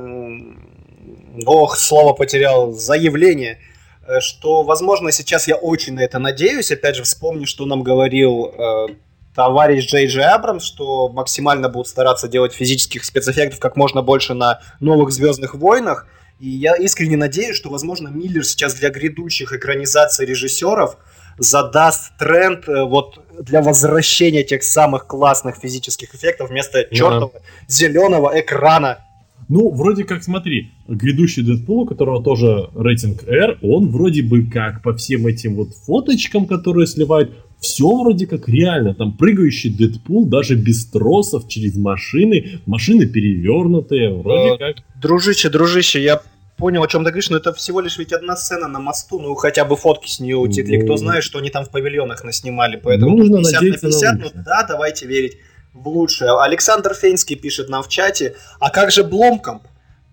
Speaker 1: Ох, слово потерял, заявление, э, что, возможно, сейчас я очень на это надеюсь. Опять же, вспомни, что нам говорил э, товарищ Джей Джей Абрамс, что максимально будут стараться делать физических спецэффектов как можно больше на новых Звездных войнах. И я искренне надеюсь, что, возможно, Миллер сейчас для грядущих экранизаций режиссеров – задаст тренд э, вот для возвращения тех самых классных физических эффектов вместо чертового да. зеленого экрана.
Speaker 2: Ну, вроде как, смотри, грядущий Дэдпул, у которого тоже рейтинг R, он вроде бы как по всем этим вот фоточкам, которые сливают, все вроде как реально. Там прыгающий Дэдпул даже без тросов через машины, машины перевернутые, вроде а, как.
Speaker 1: Дружище, дружище, я понял, о чем ты говоришь, но это всего лишь ведь одна сцена на мосту, ну хотя бы фотки с нее утекли. Ну, Кто знает, что они там в павильонах наснимали, поэтому
Speaker 2: нужно 50 на 50,
Speaker 1: ну да, давайте верить в лучшее. Александр Фейнский пишет нам в чате, а как же Бломкомп?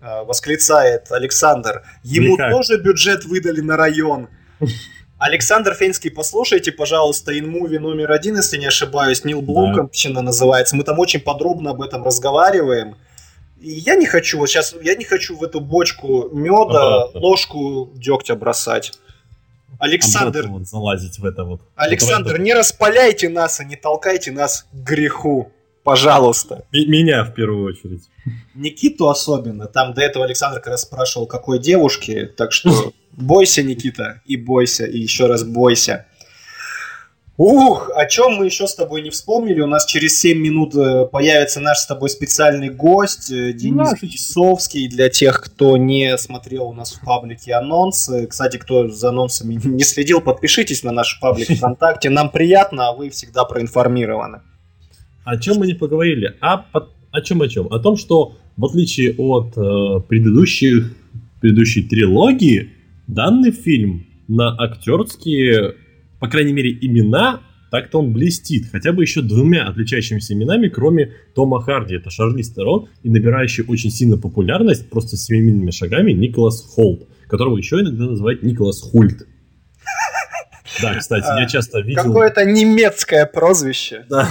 Speaker 1: Э, восклицает Александр. Ему Никак. тоже бюджет выдали на район. Александр Фейнский, послушайте, пожалуйста, инмуви номер один, если не ошибаюсь, Нил Бломкомпщина да. называется. Мы там очень подробно об этом разговариваем. Я не хочу, вот сейчас, я не хочу в эту бочку меда ага. ложку дегтя бросать. Александр...
Speaker 2: вот залазить в это вот.
Speaker 1: Александр, вот не распаляйте нас и не толкайте нас к греху. Пожалуйста.
Speaker 2: М- меня в первую очередь.
Speaker 1: Никиту особенно. Там до этого Александр как раз спрашивал, какой девушки. Так что бойся, Никита, и бойся, и еще раз бойся. Ух, о чем мы еще с тобой не вспомнили? У нас через 7 минут э, появится наш с тобой специальный гость э, Денис Часовский. Для тех, кто не смотрел у нас в паблике анонсы. Кстати, кто за анонсами не следил, подпишитесь на наш паблик ВКонтакте. Нам приятно, а вы всегда проинформированы.
Speaker 2: О чем мы не поговорили? А о чем о чем? О том, что в отличие от э, предыдущих, предыдущей трилогии, данный фильм на актерские по крайней мере, имена, так-то он блестит. Хотя бы еще двумя отличающимися именами, кроме Тома Харди. Это Шарли Стерон и набирающий очень сильно популярность просто семимильными шагами Николас Холт, которого еще иногда называют Николас Хульт. Да, кстати, я часто видел...
Speaker 1: Какое-то немецкое прозвище. Да.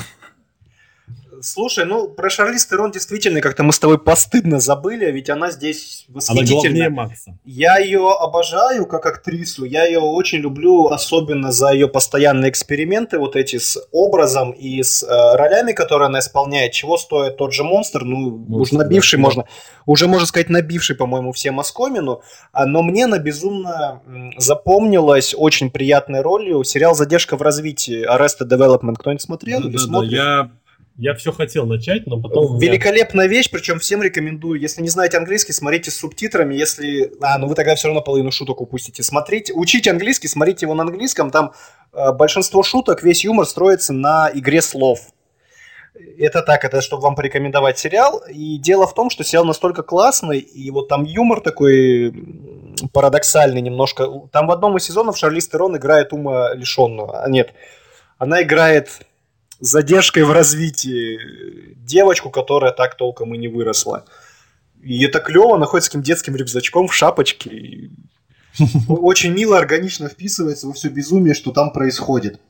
Speaker 1: Слушай, ну про Шарлиз Терон действительно как-то мы с тобой постыдно забыли, а ведь она здесь восхитительная. Она
Speaker 2: Макса.
Speaker 1: Я ее обожаю как актрису, я ее очень люблю, особенно за ее постоянные эксперименты вот эти с образом и с э, ролями, которые она исполняет. Чего стоит тот же монстр, ну монстр, уж набивший да, можно, да. уже можно сказать набивший, по-моему, всем оскомину, а, но мне она безумно запомнилась очень приятной ролью сериал «Задержка в развитии» Arrested Development. Кто-нибудь смотрел да, или да, смотрит?
Speaker 2: Да, я я все хотел начать, но потом...
Speaker 1: Великолепная меня... вещь, причем всем рекомендую. Если не знаете английский, смотрите с субтитрами. Если... А, ну вы тогда все равно половину шуток упустите. Смотрите, учите английский, смотрите его на английском. Там э, большинство шуток, весь юмор строится на игре слов. Это так, это чтобы вам порекомендовать сериал. И дело в том, что сериал настолько классный, и вот там юмор такой парадоксальный немножко. Там в одном из сезонов Шарлиз Терон играет ума лишенную. А нет, она играет задержкой в развитии девочку, которая так толком и не выросла. И это клево, находится таким детским рюкзачком в шапочке. Очень мило, органично вписывается во все безумие, что там происходит.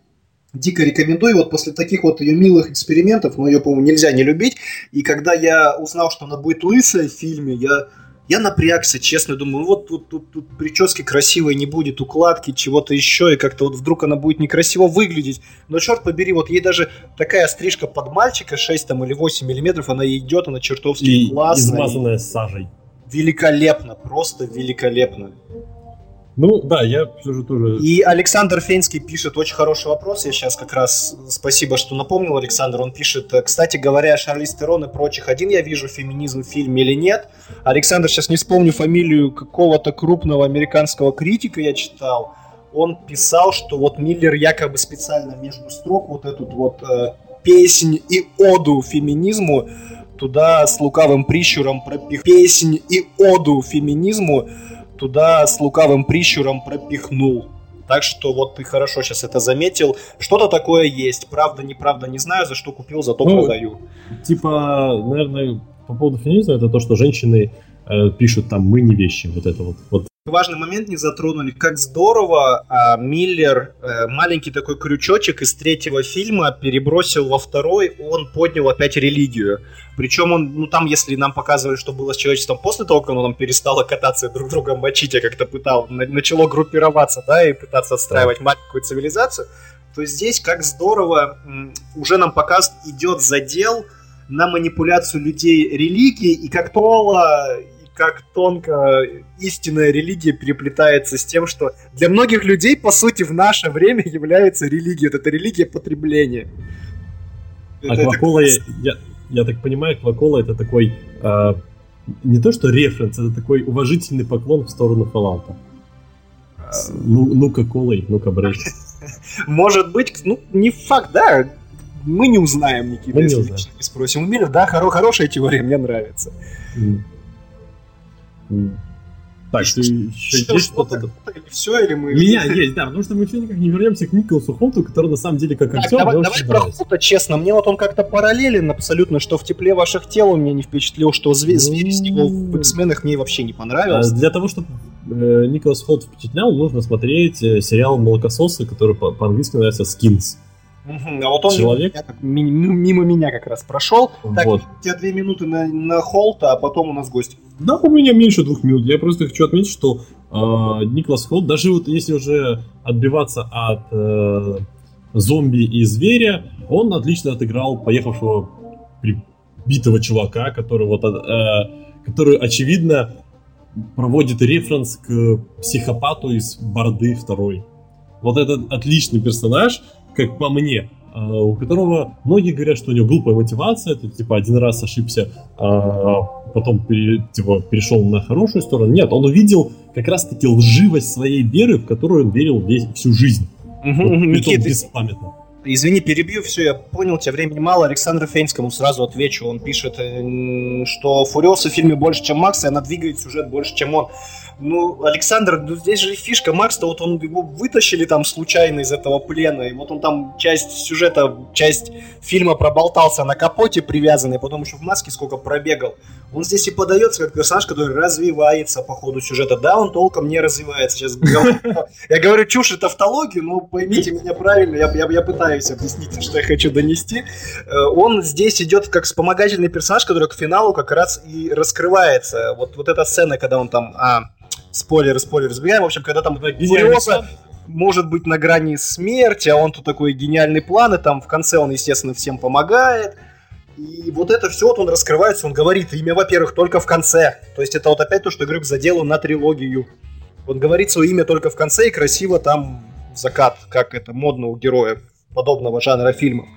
Speaker 1: Дико рекомендую. Вот после таких вот ее милых экспериментов, но ее, по-моему, нельзя не любить. И когда я узнал, что она будет лысая в фильме, я я напрягся, честно, думаю, вот тут, тут, тут прически красивой не будет, укладки, чего-то еще, и как-то вот вдруг она будет некрасиво выглядеть. Но черт побери, вот ей даже такая стрижка под мальчика, 6 там или 8 миллиметров, она идет, она чертовски и классная.
Speaker 2: измазанная сажей.
Speaker 1: Великолепно, просто великолепно.
Speaker 2: Ну, да, я все же тоже...
Speaker 1: И Александр Фенский пишет очень хороший вопрос. Я сейчас как раз... Спасибо, что напомнил, Александр. Он пишет, кстати говоря, Шарлиз Терон и прочих. Один я вижу феминизм в фильме или нет? Александр, сейчас не вспомню фамилию какого-то крупного американского критика я читал. Он писал, что вот Миллер якобы специально между строк вот эту вот э, песнь и оду феминизму туда с лукавым прищуром пропих... Песнь и оду феминизму туда с лукавым прищуром пропихнул. Так что вот ты хорошо сейчас это заметил. Что-то такое есть. Правда, неправда, не знаю, за что купил, зато ну, продаю.
Speaker 2: Типа, наверное, по поводу феминизма, это то, что женщины э, пишут там «мы не вещи», вот это вот. вот
Speaker 1: важный момент не затронули. Как здорово а, Миллер а, маленький такой крючочек из третьего фильма перебросил во второй, он поднял опять религию. Причем он, ну там, если нам показывали, что было с человечеством после того, как оно там перестало кататься и друг друга мочить, а как-то пытал, начало группироваться, да, и пытаться отстраивать маленькую цивилизацию, то здесь как здорово уже нам показ идет задел на манипуляцию людей религии, и как Тола как тонко истинная религия переплетается с тем, что для многих людей, по сути, в наше время является религией. это религия потребления.
Speaker 2: Аквакола, это... я, я так понимаю, Аквакола это такой э, не то что референс, это такой уважительный поклон в сторону Fallout. Ну, ну-ка, колой, ну-ка, брейк.
Speaker 1: Может быть, ну, не факт, да, мы не узнаем, Никита, мы если не, узнаем. спросим. У Миллер, да, хоро- хорошая теория, мне нравится. Mm.
Speaker 2: Так, ты еще есть что-то?
Speaker 1: Все, или мы...
Speaker 2: Меня есть, да, потому что мы все никак не вернемся к Николасу Холту, который на самом деле как актер...
Speaker 1: Давай, давай про Холта, честно, мне вот он как-то параллелен абсолютно, что в тепле ваших тел он меня не впечатлил, что звери с него в X-менах мне вообще не понравилось.
Speaker 2: А, для того, чтобы э, Николас Холт впечатлял, нужно смотреть э, сериал «Молокососы», который по-английски называется «Skins».
Speaker 1: Угу, а вот он Человек? Мимо, мимо, мимо меня как раз прошел. Так, вот. у тебя две минуты на, на Холта, а потом у нас гость.
Speaker 2: Да, у меня меньше двух минут. Я просто хочу отметить, что э, Николас Холт, даже вот если уже отбиваться от э, зомби и зверя, он отлично отыграл поехавшего прибитого чувака, который вот, э, который очевидно проводит референс к психопату из Борды второй. Вот этот отличный персонаж, как по мне, а, у которого многие говорят, что у него глупая мотивация, ты типа один раз ошибся, а потом пере, типа, перешел на хорошую сторону. Нет, он увидел как раз-таки лживость своей веры, в которую он верил весь, всю жизнь.
Speaker 1: Угу, вот, Никита, беспамятно. Извини, перебью, все, я понял, тебя времени мало. Александру Фейнскому сразу отвечу. Он пишет, э, что Фуриоса в фильме больше, чем Макс, и она двигает сюжет больше, чем он. Ну, Александр, ну здесь же фишка Макс-то, вот он его вытащили там случайно из этого плена, и вот он там часть сюжета, часть фильма проболтался на капоте привязанный, потом еще в маске сколько пробегал. Он здесь и подается как персонаж, который развивается по ходу сюжета. Да, он толком не развивается. Сейчас я говорю чушь и тавтологию, но поймите меня правильно, я, пытаюсь объяснить, что я хочу донести. Э, он здесь идет как вспомогательный персонаж, который к финалу как раз и раскрывается. Вот эта сцена, когда он там... А, спойлеры, спойлеры забегаем. В общем, когда там Фуриоса может быть на грани смерти, а он тут такой гениальный план, и там в конце он, естественно, всем помогает. И вот это все, вот он раскрывается, он говорит имя, во-первых, только в конце. То есть это вот опять то, что я говорю, к заделу на трилогию. Он говорит свое имя только в конце и красиво там закат, как это модно у героев подобного жанра фильмов.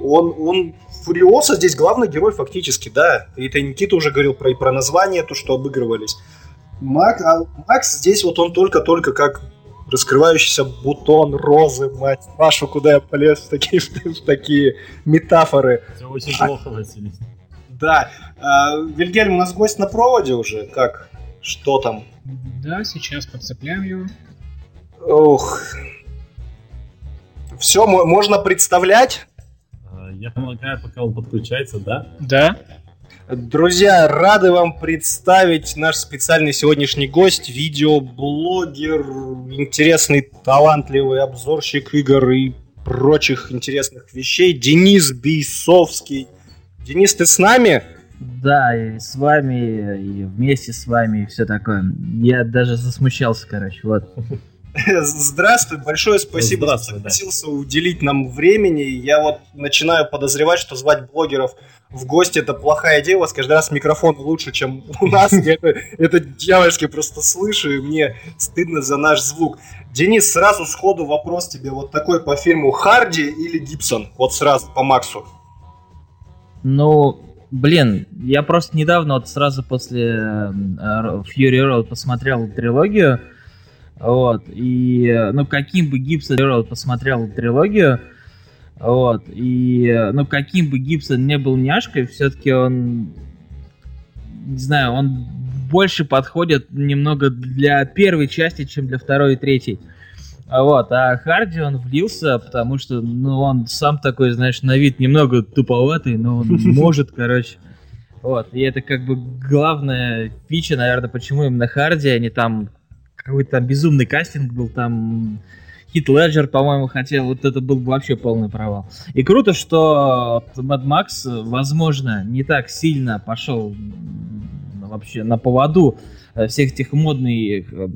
Speaker 1: Он, он Фуриоса здесь главный герой фактически, да. И это Никита уже говорил про, и про название, то, что обыгрывались. Мак, а Макс здесь вот он только-только как раскрывающийся бутон розы, мать Машу, куда я полез в такие, в такие метафоры.
Speaker 2: Все очень плохо, Василий.
Speaker 1: Да. А, Вильгельм, у нас гость на проводе уже. Как? Что там?
Speaker 3: Да, сейчас подцепляем его.
Speaker 1: Ох. Все, можно представлять?
Speaker 2: Я полагаю, пока он подключается, да?
Speaker 3: Да.
Speaker 1: Друзья, рады вам представить наш специальный сегодняшний гость, видеоблогер, интересный, талантливый обзорщик игр и прочих интересных вещей, Денис Бейсовский. Денис, ты с нами?
Speaker 4: Да, и с вами, и вместе с вами, и все такое. Я даже засмущался, короче, вот.
Speaker 1: Здравствуй, большое спасибо, что согласился да. уделить нам времени. Я вот начинаю подозревать, что звать блогеров в гости это плохая идея. У вас каждый раз микрофон лучше, чем у нас. Я это, это дьявольски просто слышу, и мне стыдно за наш звук. Денис, сразу сходу вопрос тебе вот такой по фильму Харди или Гибсон? Вот сразу по Максу.
Speaker 4: Ну, блин, я просто недавно вот сразу после э, Fury Road посмотрел трилогию. Вот. И, ну, каким бы Гибсон посмотрел трилогию, вот. И, ну, каким бы Гибсон не был няшкой, все-таки он, не знаю, он больше подходит немного для первой части, чем для второй и третьей. Вот, а Харди он влился, потому что, ну, он сам такой, знаешь, на вид немного туповатый, но он может, короче. Вот, и это как бы главная фича, наверное, почему именно Харди, а не там какой-то там безумный кастинг был, там Хит Леджер, по-моему, хотел, вот это был вообще полный провал. И круто, что Mad Max, возможно, не так сильно пошел вообще на поводу э, всех этих модных, э,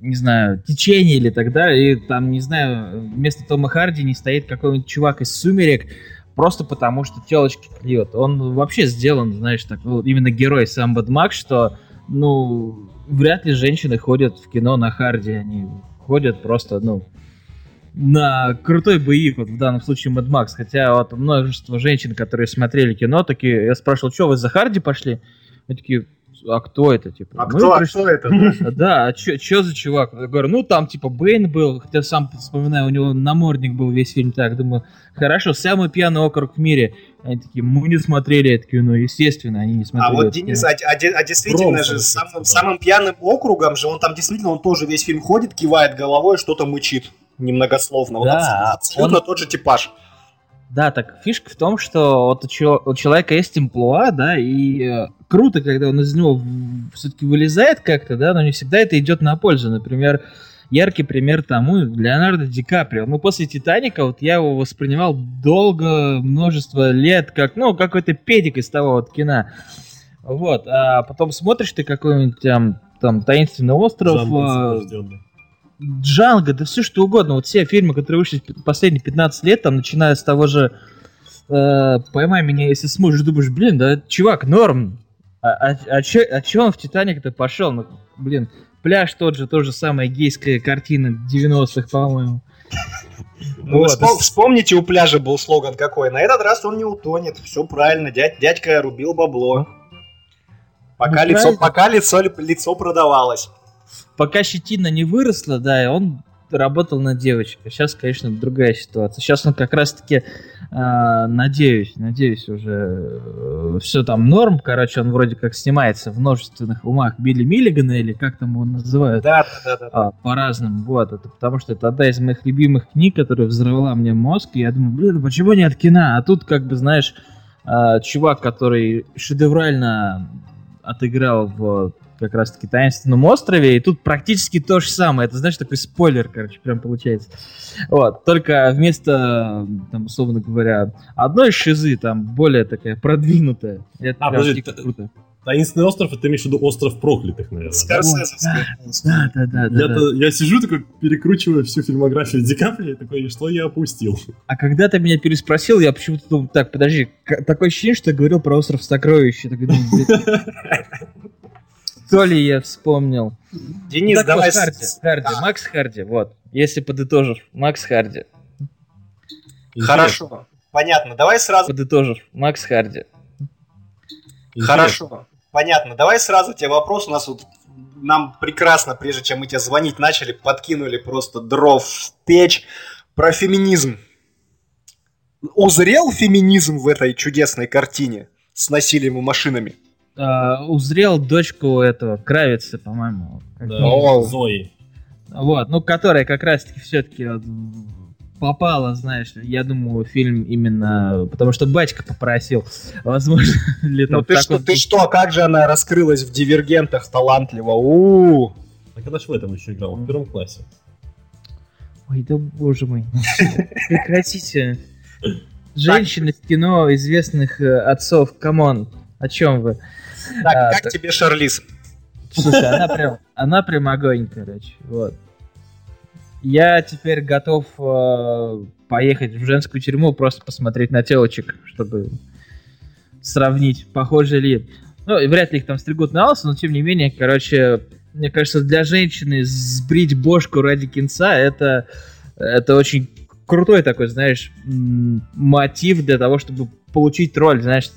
Speaker 4: не знаю, течений или так далее, и там, не знаю, вместо Тома Харди не стоит какой-нибудь чувак из «Сумерек», просто потому что телочки клюет. Он вообще сделан, знаешь, так, именно герой сам Max, что, ну, вряд ли женщины ходят в кино на харде, они ходят просто, ну, на крутой боевик, вот в данном случае Mad Max, хотя вот множество женщин, которые смотрели кино, такие, я спрашивал, что вы за Харди пошли? Они такие, а кто это, типа?
Speaker 1: А кто, пришли... а кто это?
Speaker 4: Да, а что за чувак? Я говорю, ну там типа Бэйн был, хотя сам вспоминаю, у него намордник был весь фильм так, думаю, хорошо, самый пьяный округ в мире. Они такие, мы не смотрели это кино, естественно, они не смотрели.
Speaker 1: А вот Денис, а, а, а действительно Ром, же самым, самым пьяным округом же, он там действительно, он тоже весь фильм ходит, кивает головой, что-то мычит немногословно. Вот да, абсолютно он... тот же типаж.
Speaker 4: Да, так фишка в том, что вот у человека есть имплуа, да, и э, круто, когда он из него все-таки вылезает как-то, да, но не всегда это идет на пользу. Например, яркий пример тому Леонардо Ди Каприо. Ну, после «Титаника» вот я его воспринимал долго, множество лет, как, ну, какой-то педик из того вот кино. Вот, а потом смотришь ты какой-нибудь там, там «Таинственный остров», а, Джанго, да все что угодно. Вот все фильмы, которые вышли последние 15 лет, там, начиная с того же э, «Поймай меня, если сможешь», думаешь, блин, да, чувак, норм. А, а, а, че, а че он в «Титаник»-то пошел? Ну, блин, пляж тот же, тоже самая гейская картина 90-х, по-моему.
Speaker 1: Ну, вот. вспом- вспомните, у пляжа был слоган какой. На этот раз он не утонет. Все правильно. Дядь, дядька рубил бабло. Пока, ну, лицо, пока лицо, лицо продавалось
Speaker 4: пока щетина не выросла, да, и он работал на девочках. Сейчас, конечно, другая ситуация. Сейчас он как раз-таки, э, надеюсь, надеюсь, уже э, все там норм. Короче, он вроде как снимается в множественных умах Билли Миллигана, или как там его называют.
Speaker 1: Да, да, да.
Speaker 4: А, по-разному. Вот, это потому что это одна из моих любимых книг, которая взорвала мне мозг. И я думаю, блин, почему нет кино? А тут, как бы, знаешь, э, чувак, который шедеврально отыграл в как раз-таки таинственном острове, и тут практически то же самое. Это, знаешь, такой спойлер, короче, прям получается. Вот, только вместо, там, условно говоря, одной шизы, там, более такая продвинутая. Это а, подожди,
Speaker 2: круто. Таинственный остров, это ты имеешь в виду остров проклятых, наверное.
Speaker 4: Скорсезе. Да, да, да. да,
Speaker 2: я, да. я сижу такой, перекручиваю всю фильмографию Ди Каприо, и такой, что я опустил?
Speaker 4: А когда ты меня переспросил, я почему-то думал, так, подожди, такое ощущение, что я говорил про остров сокровищ. То ли я вспомнил.
Speaker 1: Денис, так давай... Вот,
Speaker 4: Харди, Харди, а. Макс Харди, вот. Если подытожишь, Макс Харди.
Speaker 1: Хорошо, понятно. Давай сразу...
Speaker 4: Подытожишь, Макс Харди.
Speaker 1: Хорошо, понятно. Давай сразу тебе вопрос. У нас вот нам прекрасно, прежде чем мы тебе звонить начали, подкинули просто дров в печь про феминизм. Узрел феминизм в этой чудесной картине с насилием и машинами?
Speaker 4: Э, узрел дочку этого Кравица, по-моему.
Speaker 2: Да, О, Зои.
Speaker 4: Вот, ну, которая как раз-таки все-таки попало, знаешь. Я думаю, фильм именно... Потому что батька попросил. Возможно,
Speaker 1: летом. Ну ты что, ты что, как же она раскрылась в «Дивергентах» талантливо? у
Speaker 2: А когда же в этом еще играл? В первом классе.
Speaker 4: Ой, да боже мой. Прекратите. Женщины в кино известных э, отцов, come on. О чем вы?
Speaker 1: Так, а, как так... тебе Шарлиз?
Speaker 4: Слушай, она прям, она прям огонь, короче. Вот. Я теперь готов э, поехать в женскую тюрьму, просто посмотреть на телочек, чтобы сравнить, похоже ли. Ну, вряд ли их там стригут на лысо, но тем не менее, короче, мне кажется, для женщины сбрить бошку ради кинца это, это очень крутой такой, знаешь, мотив для того, чтобы получить роль, знаешь,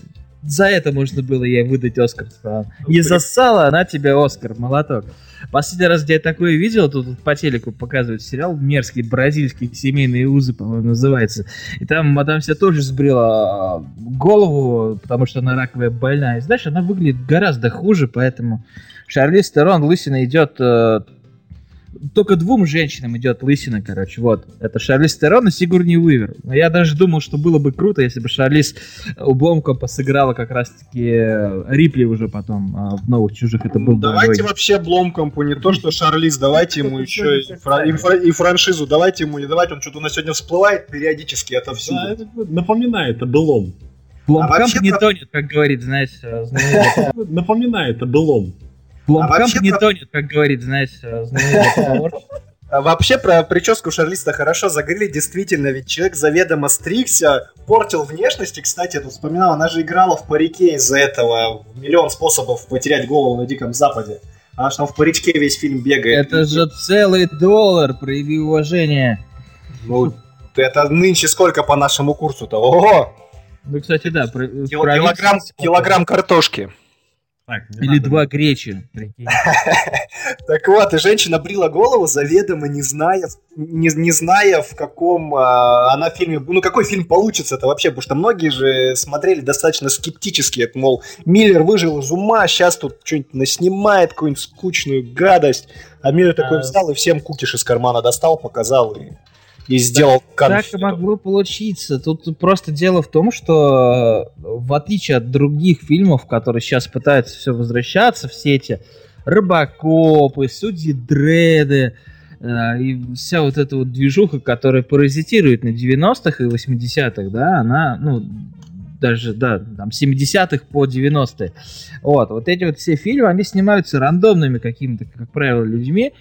Speaker 4: за это можно было ей выдать Оскар. Типа. Не зассала она тебе Оскар, молоток. Последний раз, где я такое видел, тут по телеку показывают сериал мерзкий, бразильский, семейные узы, по-моему, называется. И там мадам себя тоже сбрила а, голову, потому что она раковая больная. И знаешь, она выглядит гораздо хуже, поэтому Шарли Стерон лысина идет э, только двум женщинам идет лысина, короче, вот. Это Шарлиз Терон и Сигурни Уивер. Но я даже думал, что было бы круто, если бы Шарлиз Бломкомпа сыграла как раз-таки э, Рипли уже потом а в «Новых чужих». Это был
Speaker 1: Давайте бы вообще Бломкомпу не то, что Шарлиз, давайте ему еще и, фра- и, франшизу, давайте ему не давать, он что-то у нас сегодня всплывает периодически отовсюду. Да, это
Speaker 2: напоминает о былом.
Speaker 4: Бломкамп а не тонет, как говорит, знаешь, э,
Speaker 2: Напоминает о былом.
Speaker 4: Бломкамп а не про... тонет, как говорит, знаешь, знаменитый
Speaker 1: а вообще про прическу Шарлиста хорошо загрели, действительно, ведь человек заведомо стригся, портил внешность, и, кстати, тут вспоминал, она же играла в парике из-за этого, миллион способов потерять голову на Диком Западе. Она же там в паричке весь фильм бегает.
Speaker 4: Это же целый доллар, прояви уважение.
Speaker 1: Ну, это нынче сколько по нашему курсу-то? Ого!
Speaker 4: Ну, кстати, да. Про,
Speaker 1: Кил, килограмм, килограмм картошки.
Speaker 4: Так, Или два гречи.
Speaker 1: Так вот, и женщина брила голову заведомо, не зная, не, не зная, в каком а, она фильме, ну какой фильм получится это вообще, потому что многие же смотрели достаточно скептически, это, мол, Миллер выжил из ума, сейчас тут что-нибудь наснимает, какую-нибудь скучную гадость, а Миллер такой а. взял и всем кукиш из кармана достал, показал и и сделал
Speaker 4: конфету. Так могло получиться. Тут просто дело в том, что э, в отличие от других фильмов, которые сейчас пытаются все возвращаться в сети, Рыбакопы, Судьи Дреды, э, и вся вот эта вот движуха, которая паразитирует на 90-х и 80-х, да, она, ну, даже, да, там, 70-х по 90-е. Вот, вот эти вот все фильмы, они снимаются рандомными какими-то, как правило, людьми,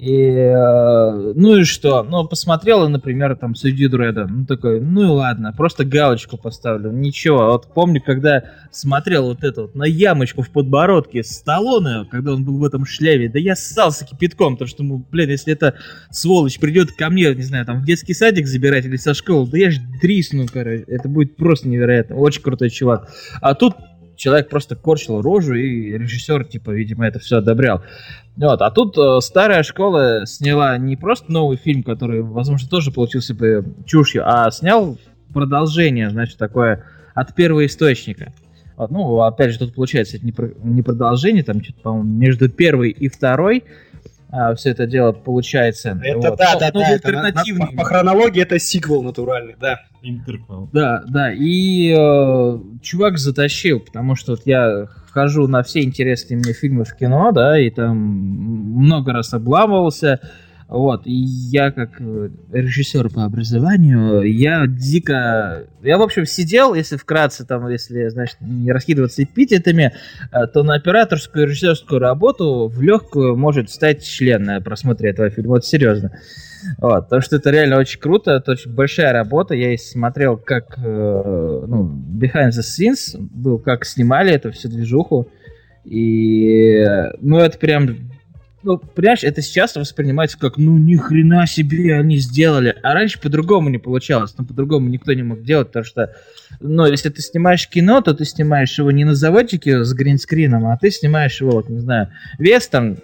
Speaker 4: и, э, ну и что? Ну, посмотрела, например, там, Судью Дреда. Ну, такой, ну и ладно, просто галочку поставлю. Ничего. Вот помню, когда смотрел вот это вот на ямочку в подбородке Сталлоне, когда он был в этом шляпе, да я ссался кипятком, потому что, ну, блин, если эта сволочь придет ко мне, не знаю, там, в детский садик забирать или со школы, да я ж дрисну, короче. Это будет просто невероятно. Очень крутой чувак. А тут человек просто корчил рожу, и режиссер, типа, видимо, это все одобрял. Вот, а тут э, старая школа сняла не просто новый фильм, который, возможно, тоже получился бы чушью, а снял продолжение, значит, такое от первого источника. Вот, ну, опять же, тут получается это не, про, не продолжение, там что-то, по-моему, между первой и второй а, все это дело получается.
Speaker 1: Это вот. да, да, ну, да. Это на, на, по, по хронологии это сиквел натуральный, да.
Speaker 4: Интерквел. Да, да. И э, чувак затащил, потому что вот я хожу на все интересные мне фильмы в кино, да, и там много раз обламывался. Вот, и я как э, режиссер по образованию, я дико... Я, в общем, сидел, если вкратце, там, если, значит, не раскидываться эпитетами, э, то на операторскую и режиссерскую работу в легкую может стать член на просмотре этого фильма. Вот, серьезно. Вот, потому что это реально очень круто, это очень большая работа. Я и смотрел, как э, ну, Behind the Scenes был, как снимали эту всю движуху. И, ну, это прям ну, понимаешь, это сейчас воспринимается как, ну, ни хрена себе они сделали. А раньше по-другому не получалось, ну, по-другому никто не мог делать, потому что, ну, если ты снимаешь кино, то ты снимаешь его не на заводчике с гринскрином, а ты снимаешь его, вот, не знаю, вес там,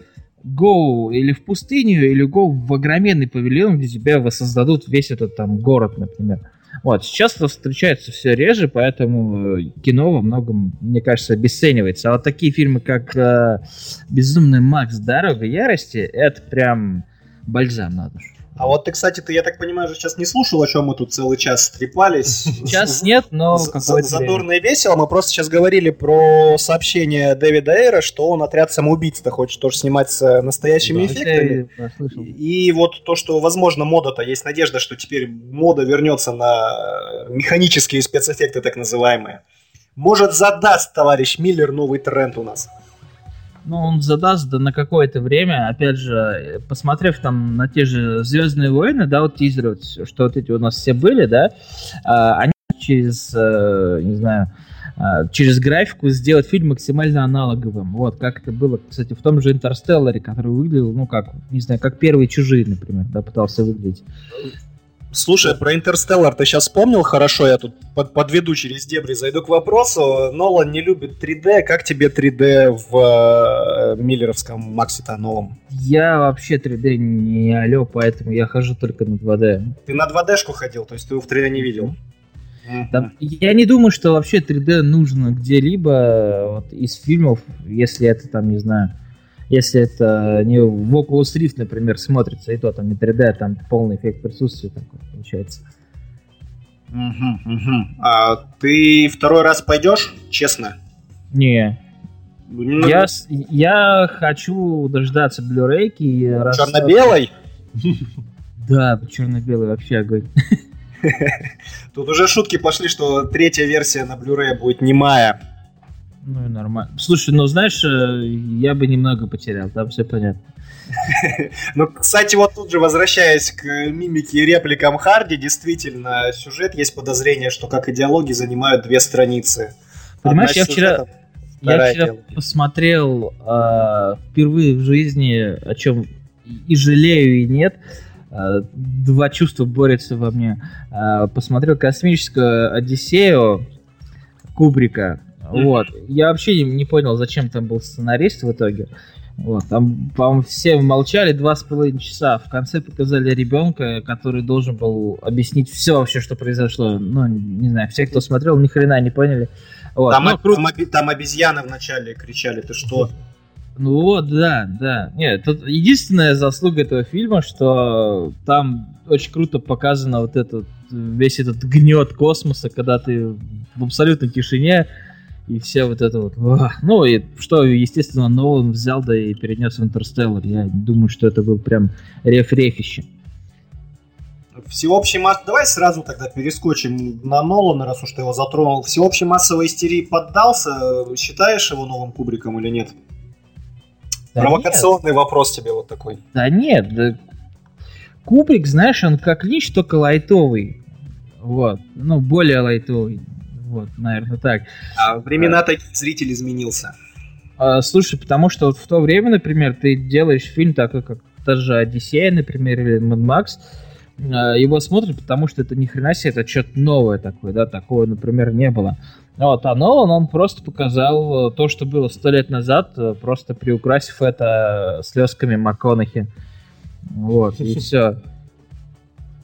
Speaker 4: go или в пустыню, или go в огроменный павильон, где тебя воссоздадут весь этот там город, например. Вот, сейчас это встречается все реже, поэтому э, кино во многом, мне кажется, обесценивается. А вот такие фильмы, как э, «Безумный Макс. Дорога ярости», это прям бальзам на душу.
Speaker 1: А вот ты, кстати, ты, я так понимаю, же сейчас не слушал, о чем мы тут целый час трепались.
Speaker 4: Сейчас нет, но
Speaker 1: Задорно и весело. Мы просто сейчас говорили про сообщение Дэвида Эйра, что он отряд самоубийц-то хочет тоже снимать с настоящими эффектами. И вот то, что, возможно, мода-то, есть надежда, что теперь мода вернется на механические спецэффекты, так называемые. Может, задаст товарищ Миллер новый тренд у нас
Speaker 4: ну, он задаст да, на какое-то время, опять же, посмотрев там на те же Звездные войны, да, вот тизеры, что вот эти у нас все были, да, а, они через, э, не знаю, а, через графику сделать фильм максимально аналоговым. Вот, как это было, кстати, в том же Интерстелларе, который выглядел, ну, как, не знаю, как первые чужие, например, да, пытался выглядеть.
Speaker 1: Слушай, про Интерстеллар ты сейчас вспомнил хорошо, я тут под, подведу через дебри, зайду к вопросу. Нолан не любит 3D, как тебе 3D в э, Миллеровском Максе-то новом?
Speaker 4: Я вообще 3D не алё, поэтому я хожу только на 2D.
Speaker 1: Ты на 2D-шку ходил, то есть ты его в 3D не видел?
Speaker 4: Там, я не думаю, что вообще 3D нужно где-либо вот, из фильмов, если это там, не знаю, если это не в Oculus Rift, например, смотрится, и то там не 3D, а там полный эффект присутствия такой получается.
Speaker 1: Угу, угу. А ты второй раз пойдешь, честно?
Speaker 4: Не. Ну, я, я хочу дождаться блюрейки.
Speaker 1: Черно-белой?
Speaker 4: Да, черно-белый вообще огонь.
Speaker 1: Тут уже шутки пошли, что третья версия на Blu-ray будет немая.
Speaker 4: Ну и нормально. Слушай, ну знаешь, э, я бы немного потерял, там все понятно.
Speaker 1: Ну, кстати, вот тут же возвращаясь к мимике и репликам Харди, действительно, сюжет есть подозрение, что как идеологи занимают две страницы.
Speaker 4: Понимаешь, я вчера, я вчера посмотрел э, впервые в жизни, о чем и жалею, и нет. Э, два чувства борются во мне. Э, посмотрел космическую Одиссею Кубрика. Вот. Я вообще не, понял, зачем там был сценарист в итоге. Вот, там, по-моему, все молчали два с половиной часа. В конце показали ребенка, который должен был объяснить все вообще, что произошло. Ну, не знаю, все, кто смотрел, ни хрена не поняли.
Speaker 1: Вот. Там, ну, там, там обезьяны вначале кричали, ты что?
Speaker 4: Ну вот, да, да. Нет, тут единственная заслуга этого фильма, что там очень круто показано вот этот весь этот гнет космоса, когда ты в абсолютной тишине и все вот это вот. Ну, и что, естественно, Нолан взял, да и перенес в Интерстеллар. Я думаю, что это был прям реф-рефище.
Speaker 1: Всеобщий масс... Давай сразу тогда перескочим на Нолана, раз уж ты его затронул. Всеобщей массовой истерии поддался? Считаешь его новым Кубриком или нет? Да Провокационный нет. вопрос тебе вот такой.
Speaker 4: Да нет, да... Кубрик, знаешь, он как лич, только лайтовый. Вот. Ну, более лайтовый. Вот, наверное, так.
Speaker 1: А времена-то зритель изменился.
Speaker 4: А, слушай, потому что вот в то время, например, ты делаешь фильм такой, как та же Одиссея, например, или Mad Max, а, его смотрят, потому что это ни хрена себе, это что-то новое такое, да, такого, например, не было. Вот, а Нолан, он просто показал то, что было сто лет назад, просто приукрасив это слезками МакКонахи. Вот, и все.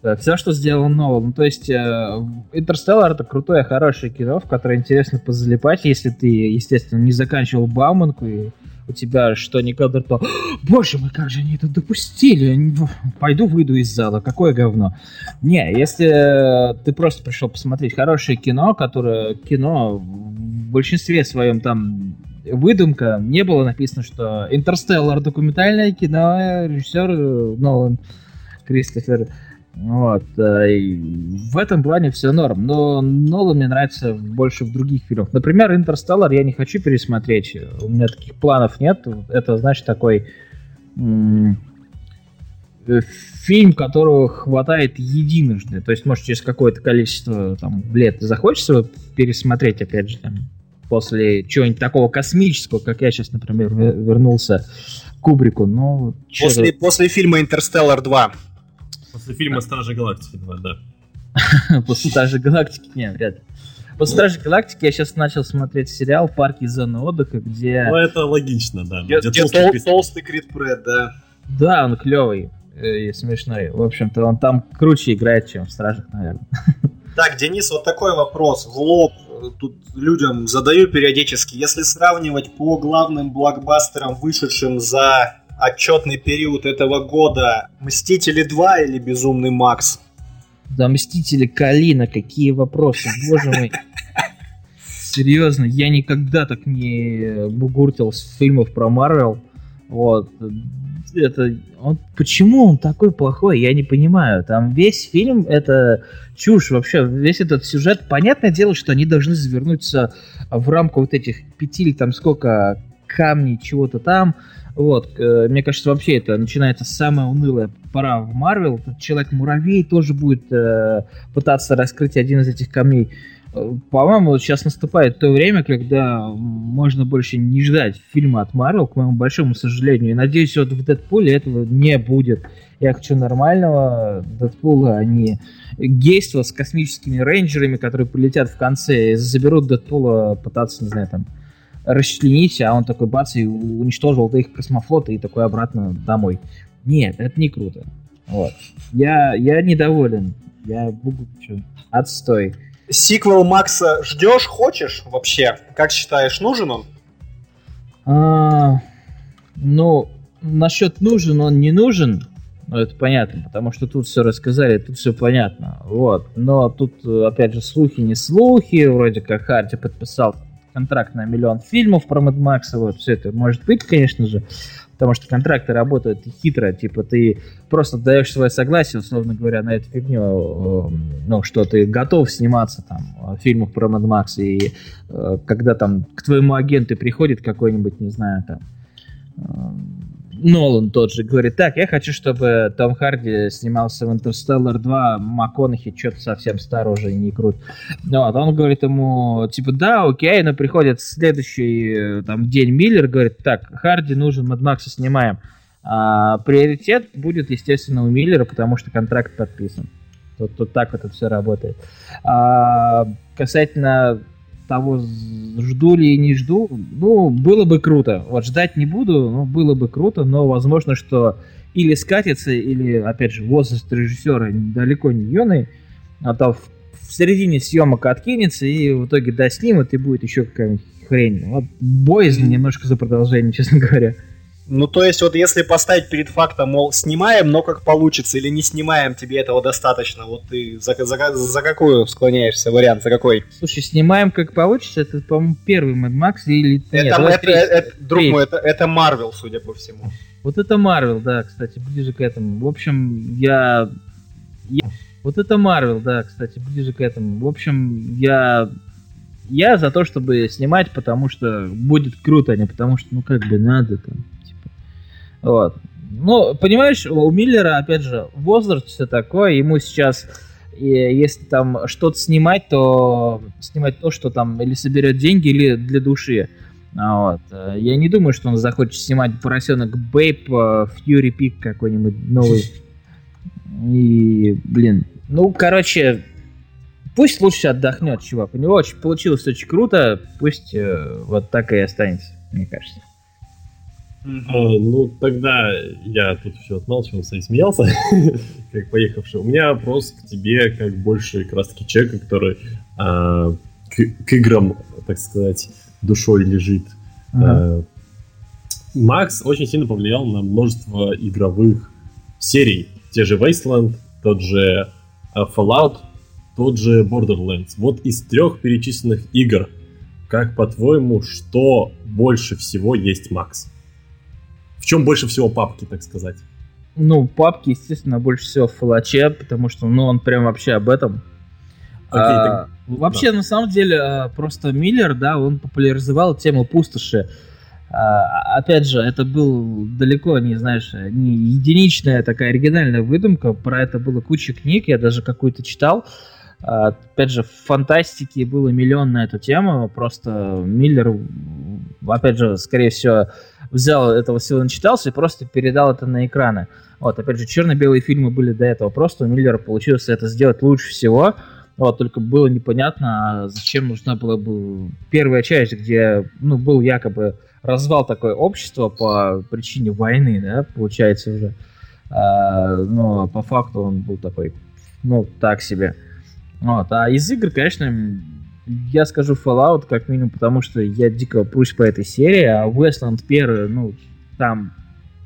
Speaker 4: Э, все, что сделал Нолан. Ну, то есть, Интерстеллар это крутое, хорошее кино, в которое интересно позалипать, если ты, естественно, не заканчивал Бауманку и у тебя что ни кадр, то боже мой, как же они это допустили, пойду выйду из зала, какое говно. Не, если ты просто пришел посмотреть хорошее кино, которое кино в большинстве своем там выдумка, не было написано, что Интерстеллар документальное кино, режиссер Нолан Кристофер вот. Э, и в этом плане все норм. Но Нолан мне нравится больше в других фильмах. Например, Интерстеллар я не хочу пересмотреть. У меня таких планов нет. Это, значит, такой э, фильм, которого хватает единожды. То есть, может, через какое-то количество там, лет захочется пересмотреть, опять же, там, после чего-нибудь такого космического, как я сейчас, например, вернулся к Кубрику. Но
Speaker 1: после, после фильма «Интерстеллар 2»
Speaker 2: После фильма «Стражи Галактики 2», да.
Speaker 4: После «Стражи Галактики» нет, вряд ли. После «Стражи Галактики» я сейчас начал смотреть сериал «Парки зоны отдыха», где...
Speaker 2: Ну, это логично, да.
Speaker 1: Где, где толстый, толстый Крит Пред, да.
Speaker 4: Да, он клевый и смешной. В общем-то, он там круче играет, чем в «Стражах», наверное.
Speaker 1: Так, Денис, вот такой вопрос в лоб тут людям задаю периодически. Если сравнивать по главным блокбастерам, вышедшим за отчетный период этого года Мстители 2 или Безумный Макс?
Speaker 4: Да, Мстители Калина, какие вопросы, боже мой. Серьезно, я никогда так не бугуртил с фильмов про Марвел. Вот. Это, он, почему он такой плохой, я не понимаю. Там весь фильм это чушь вообще. Весь этот сюжет, понятное дело, что они должны завернуться в рамку вот этих пяти или там сколько камней, чего-то там. Вот, э, мне кажется, вообще это начинается самая унылая пора в Марвел. Человек-муравей тоже будет э, пытаться раскрыть один из этих камней. Э, по-моему, сейчас наступает то время, когда можно больше не ждать фильма от Марвел, к моему большому сожалению. И надеюсь, вот в Дэдпуле этого не будет. Я хочу нормального Дэдпула, а не гейства с космическими рейнджерами, которые прилетят в конце и заберут Дэдпула пытаться, не знаю, там, расчленить, а он такой бац и уничтожил их космофлота и такой обратно домой. Нет, это не круто. Вот. Я, я недоволен. Я буду отстой.
Speaker 1: Сиквел Макса ждешь, хочешь вообще? Как считаешь, нужен он?
Speaker 4: А, ну, насчет нужен он не нужен, ну, это понятно, потому что тут все рассказали, тут все понятно. Вот. Но тут, опять же, слухи не слухи, вроде как Харди подписал контракт на миллион фильмов про Mad Max, вот все это может быть, конечно же, потому что контракты работают хитро, типа ты просто даешь свое согласие, условно говоря, на эту фигню, эм, ну, что ты готов сниматься там в фильмах про Mad Max, и э, когда там к твоему агенту приходит какой-нибудь, не знаю, там, Нолан тот же говорит, так, я хочу, чтобы Том Харди снимался в Interstellar 2, МакКонахи что-то совсем старый уже не крут. Вот, он говорит ему, типа, да, окей, но приходит следующий э, там день Миллер, говорит, так, Харди нужен, Мад Макса снимаем. А, приоритет будет, естественно, у Миллера, потому что контракт подписан. Тут, тут так вот это все работает. А, касательно того, жду ли и не жду, ну, было бы круто. Вот ждать не буду, но было бы круто, но возможно, что или скатится, или, опять же, возраст режиссера далеко не юный, а то в, в середине съемок откинется, и в итоге доснимут, и будет еще какая-нибудь хрень. Вот боязнь немножко за продолжение, честно говоря.
Speaker 1: Ну, то есть, вот если поставить перед фактом, мол, снимаем, но как получится, или не снимаем, тебе этого достаточно, вот ты за, за, за какую склоняешься вариант, за какой?
Speaker 4: Слушай, снимаем как получится, это, по-моему, первый Mad Max или...
Speaker 1: Это, Нет, это, это, это, друг мой, это, это Marvel, судя по всему.
Speaker 4: Вот это Marvel, да, кстати, ближе к этому. В общем, я... я... Вот это Marvel, да, кстати, ближе к этому. В общем, я я за то, чтобы снимать, потому что будет круто, а не потому что, ну, как бы надо там. Вот. Ну, понимаешь, у Миллера, опять же, возраст все такое, ему сейчас, если там что-то снимать, то снимать то, что там или соберет деньги, или для души. А вот. Я не думаю, что он захочет снимать поросенок Бейп, Фьюри Пик какой-нибудь новый. И, блин, ну, короче, пусть лучше отдохнет, чувак. У него очень получилось очень круто, пусть э, вот так и останется, мне кажется.
Speaker 2: Uh, ну, тогда я тут все отмалчивался и смеялся, как поехавший. У меня вопрос к тебе, как больше как раз таки человека, который uh, к, к играм, так сказать, душой лежит. Uh-huh. Uh, Макс очень сильно повлиял на множество игровых серий. Те же Wasteland, тот же Fallout, тот же Borderlands. Вот из трех перечисленных игр, как по-твоему, что больше всего есть Макс? В чем больше всего папки, так сказать?
Speaker 4: Ну, папки, естественно, больше всего в фалаче, потому что, ну, он прям вообще об этом. Окей, а, так... Вообще, да. на самом деле, а, просто Миллер, да, он популяризовал тему пустоши. А, опять же, это был далеко не, знаешь, не единичная такая оригинальная выдумка. Про это было куча книг, я даже какую-то читал. А, опять же, в фантастике было миллион на эту тему. Просто Миллер, опять же, скорее всего, взял этого всего, начитался и просто передал это на экраны. Вот, опять же, черно-белые фильмы были до этого. Просто у Миллера получилось это сделать лучше всего. Вот, только было непонятно, а зачем нужна была бы первая часть, где, ну, был якобы развал такое общество по причине войны, да, получается уже. А, но по факту он был такой, ну, так себе. Вот, а из игр, конечно, я скажу Fallout, как минимум, потому что я дико прусь по этой серии, а Westland первый, ну, там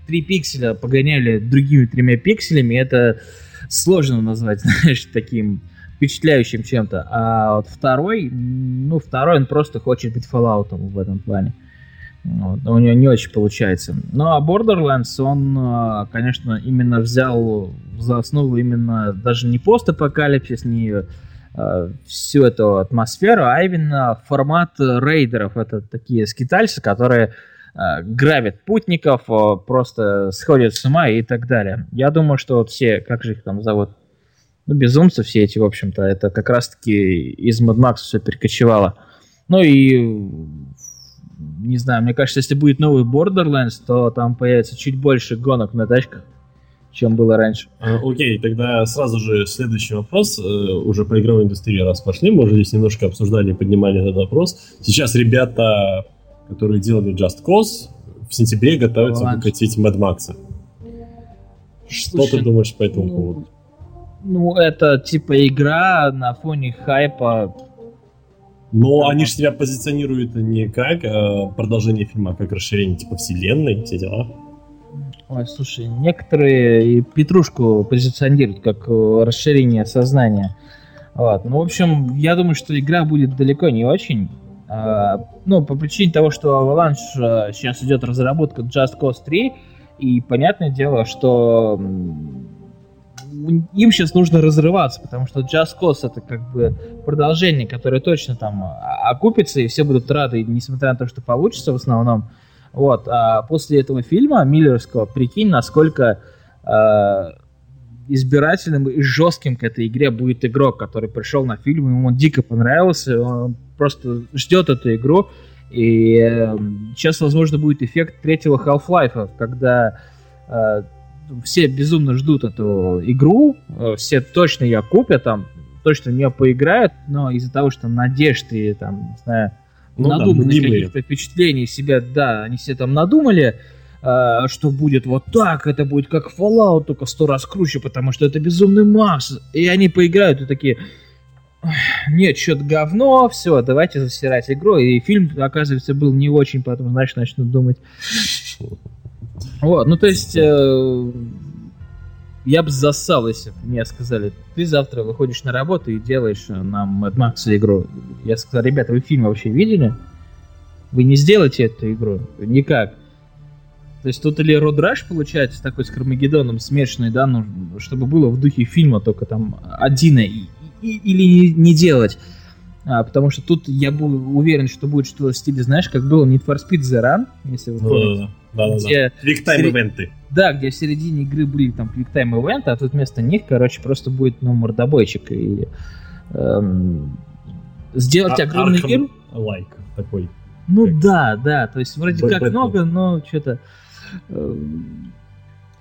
Speaker 4: три пикселя погоняли другими тремя пикселями, это сложно назвать, знаешь, таким впечатляющим чем-то. А вот второй, ну, второй он просто хочет быть Fallout в этом плане. Вот, у него не очень получается. Ну а Borderlands, он, а, конечно, именно взял за основу именно даже не постапокалипсис, не всю эту атмосферу, а именно формат рейдеров. Это такие скитальцы, которые э, грабят путников, э, просто сходят с ума и так далее. Я думаю, что вот все, как же их там зовут, ну, безумцы все эти, в общем-то, это как раз-таки из Mad Max все перекочевало. Ну и не знаю, мне кажется, если будет новый Borderlands, то там появится чуть больше гонок на тачках, чем было раньше.
Speaker 2: А, окей, тогда сразу же следующий вопрос. Э, уже по игровой индустрии раз пошли, мы уже здесь немножко обсуждали, поднимали этот вопрос. Сейчас ребята, которые делали Just Cause, в сентябре готовятся Ланч. выкатить Mad Max. Что Слушай, ты думаешь по этому
Speaker 4: ну,
Speaker 2: поводу?
Speaker 4: Ну, это типа игра на фоне хайпа
Speaker 2: но они же себя позиционируют не как э, продолжение фильма, а как расширение типа вселенной, все дела.
Speaker 4: Ой, слушай, некоторые Петрушку позиционируют как э, расширение сознания. Вот. Ну, в общем, я думаю, что игра будет далеко не очень. А, ну, по причине того, что Avalanche сейчас идет разработка Just Cause 3, и понятное дело, что им сейчас нужно разрываться, потому что Just Cause это как бы продолжение, которое точно там окупится, и все будут рады, несмотря на то, что получится в основном. Вот. А после этого фильма Миллерского, прикинь, насколько э, избирательным и жестким к этой игре будет игрок, который пришел на фильм, ему он дико понравился, он просто ждет эту игру. И э, сейчас, возможно, будет эффект третьего Half-Life, когда э, все безумно ждут эту игру, э, все точно ее купят, там, точно в нее поиграют, но из-за того, что надежды, там, не знаю, ну, надуманных да, каких-то впечатлений себя, да, они все там надумали, э, что будет вот так, это будет как Fallout, только сто раз круче, потому что это безумный Макс. И они поиграют и такие, нет, что-то говно, все, давайте засирать игру. И фильм, оказывается, был не очень, потом, значит, начнут думать. Вот, ну то есть э, я бы засал, если бы мне сказали, ты завтра выходишь на работу и делаешь нам Mad Max игру. Я сказал, ребята, вы фильм вообще видели? Вы не сделаете эту игру? Никак. То есть тут или Rush получается такой с Кармагеддоном смешанный, да, ну, чтобы было в духе фильма, только там один и, и, или не, не делать. А, потому что тут я был уверен, что будет что-то в стиле, знаешь, как было Need for Speed The Run, если вы помните.
Speaker 2: Да, да, где... да. Квиктайм ивенты.
Speaker 4: Да, где в середине игры были там квиктайм ивенты, а тут вместо них, короче, просто будет, ну, мордобойчик. И эм, сделать а, огромный Arkham мир...
Speaker 2: лайк такой.
Speaker 4: Ну как... да, да, то есть вроде Б- как много, но что-то... Э,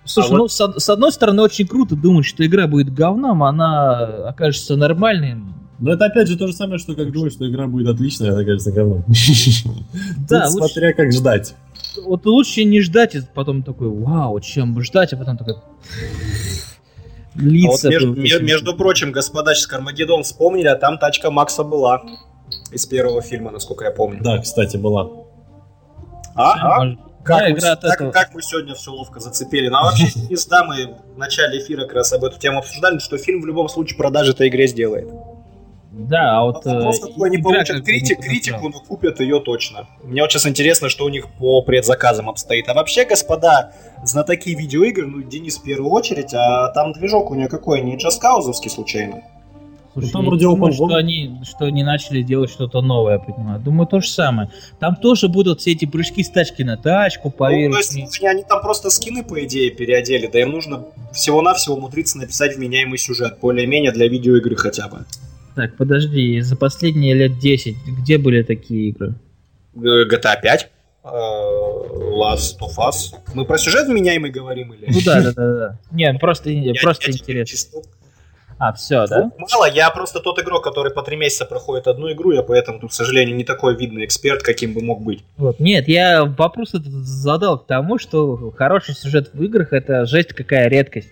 Speaker 4: Слушай, а ну, вот... с, с одной стороны, очень круто думать, что игра будет говном, она окажется нормальной,
Speaker 2: но это опять же то же самое, что как думать, что игра будет отличная, она кажется говном. Да, смотря как ждать.
Speaker 4: Вот лучше не ждать, и потом такой, вау, чем ждать, а потом такой...
Speaker 1: Лица. А вот между, между прочим, господа, сейчас Кармагеддон вспомнили, а там тачка Макса была. Из первого фильма, насколько я помню.
Speaker 2: Да, кстати, была.
Speaker 1: Ага. Как, да, мы, как, этого... как мы сегодня все ловко зацепили. Ну а вообще, не да, мы в начале эфира как раз об эту тему обсуждали, что фильм в любом случае продажи этой игре сделает.
Speaker 4: Да, а вот... Вопрос,
Speaker 1: э, какой они получат критик, критику, но купят ее точно. Мне вот сейчас интересно, что у них по предзаказам обстоит. А вообще, господа, знатоки видеоигр, ну, Денис в первую очередь, а там движок у нее какой, не джаскаузовский случайно?
Speaker 4: Слушай, там вроде думаю, что они, что они начали делать что-то новое, я понимаю. Думаю, то же самое. Там тоже будут все эти прыжки с тачки на тачку, поверь. Ну, то
Speaker 1: есть, они там просто скины, по идее, переодели, да им нужно всего-навсего умудриться написать вменяемый сюжет, более-менее для видеоигры хотя бы.
Speaker 4: Так, подожди, за последние лет 10 где были такие игры?
Speaker 1: GTA 5, э, Last of Us. Мы про сюжет вменяемый говорим или?
Speaker 4: Ну да, да, да, да. Не, просто, просто интересно. А, все, да?
Speaker 1: Мало, я просто тот игрок, который по три месяца проходит одну игру, я поэтому тут, к сожалению, не такой видный эксперт, каким бы мог быть.
Speaker 4: Вот. Нет, я вопрос этот задал к тому, что хороший сюжет в играх это жесть какая редкость.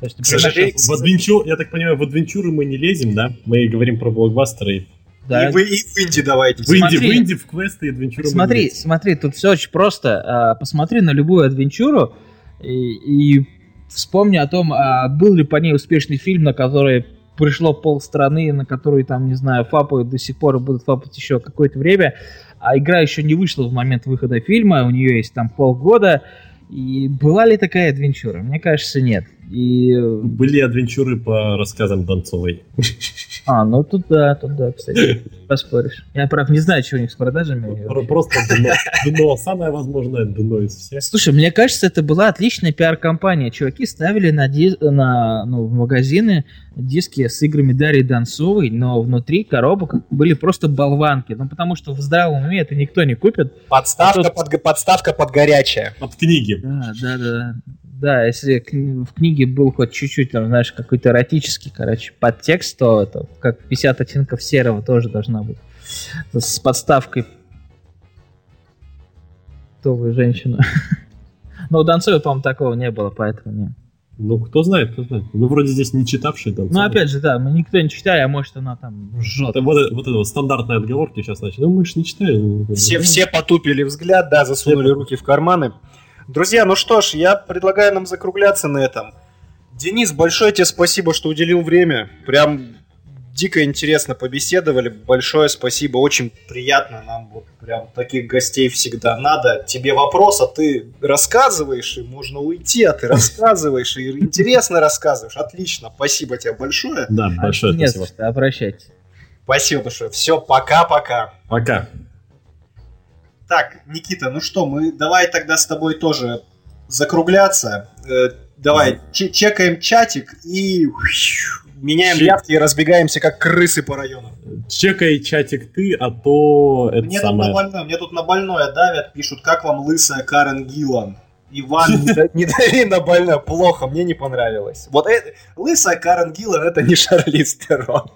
Speaker 2: То есть, например, в адвенчур, я так понимаю, в адвенчуры мы не лезем, да? Мы говорим про блокбастеры.
Speaker 1: Да. И, вы, и в инди давайте.
Speaker 2: В инди, в инди, в квесты и адвенчуры.
Speaker 4: Смотри, смотри, тут все очень просто. А, посмотри на любую адвенчуру, И, и вспомни о том, а был ли по ней успешный фильм, на который пришло пол страны, на который там, не знаю, фапают до сих пор и будут фапать еще какое-то время, а игра еще не вышла в момент выхода фильма, у нее есть там полгода, и была ли такая адвенчура? Мне кажется, нет. И...
Speaker 2: Были адвенчуры по рассказам Донцовой.
Speaker 4: А, ну тут да, тут да, кстати, поспоришь. Я, правда, не знаю, что у них с продажами.
Speaker 2: Просто дно, дно, самое возможное дно из всех.
Speaker 4: Слушай, мне кажется, это была отличная пиар-компания. Чуваки ставили на, ди... на ну, в магазины диски с играми Дарьи Донцовой, но внутри коробок были просто болванки. Ну, потому что в здравом уме это никто не купит.
Speaker 1: Подставка, а под, подставка под горячее.
Speaker 2: Под книги.
Speaker 4: Да, да, да. Да, если в книге был хоть чуть-чуть, там, знаешь, какой-то эротический, короче, подтекст, то это как 50 оттенков серого тоже должна быть. С подставкой готовую женщину. Но у Донцовой, по-моему, такого не было, поэтому нет.
Speaker 2: Ну, кто знает, кто знает. Ну, вроде здесь не читавший
Speaker 4: там. Ну, опять же, да, мы никто не читали, а может она там жжет.
Speaker 2: Это, вот, вот это вот стандартные отговорки сейчас начали. Ну, мы же не читали.
Speaker 1: Все, все потупили взгляд, да, засунули все... руки в карманы. Друзья, ну что ж, я предлагаю нам закругляться на этом. Денис, большое тебе спасибо, что уделил время. Прям дико интересно побеседовали. Большое спасибо, очень приятно нам вот прям таких гостей всегда надо. Тебе вопрос, а ты рассказываешь, и можно уйти, а ты рассказываешь, и интересно рассказываешь. Отлично, спасибо тебе большое.
Speaker 2: Да, большое
Speaker 4: Нет,
Speaker 2: спасибо.
Speaker 4: Обращайтесь.
Speaker 1: Спасибо большое. Все, пока-пока.
Speaker 2: Пока.
Speaker 1: Так, Никита, ну что, мы давай тогда с тобой тоже закругляться. Э, давай, чекаем чатик и меняем Чек... явки и разбегаемся как крысы по району.
Speaker 2: Чекай чатик ты, а то
Speaker 1: это мне самое... Тут на больное, мне тут на больное давят, пишут, как вам лысая Карен Гиллан. Иван, не дави на больное, плохо, мне не понравилось. Вот это, лысая Карен Гиллан это не Шарли Стерон.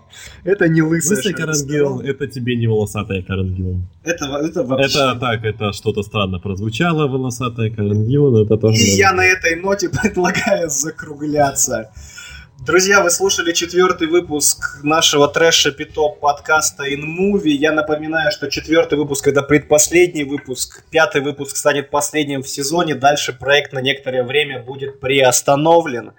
Speaker 1: Это не лысая
Speaker 2: Лысая Карен Гиллан, это тебе не волосатая Карен Гиллан.
Speaker 1: Это, это вообще...
Speaker 2: Это так, это что-то странно прозвучало, волосатая Карен Гиллан, это тоже...
Speaker 1: И я на этой ноте предлагаю закругляться. Друзья, вы слушали четвертый выпуск нашего трэша питоп подкаста In Movie. Я напоминаю, что четвертый выпуск это предпоследний выпуск. Пятый выпуск станет последним в сезоне. Дальше проект на некоторое время будет приостановлен.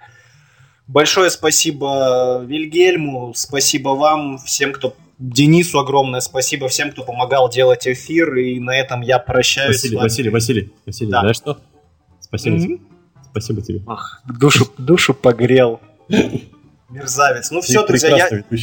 Speaker 1: Большое спасибо Вильгельму, спасибо вам, всем, кто Денису огромное спасибо всем, кто помогал делать эфир, и на этом я прощаюсь.
Speaker 2: Василий, Василий, Василий, Василий, да. знаешь что? Спасибо mm-hmm. тебе. Спасибо тебе.
Speaker 1: Ах, душу, душу погрел. Мерзавец. Ну все, друзья, я,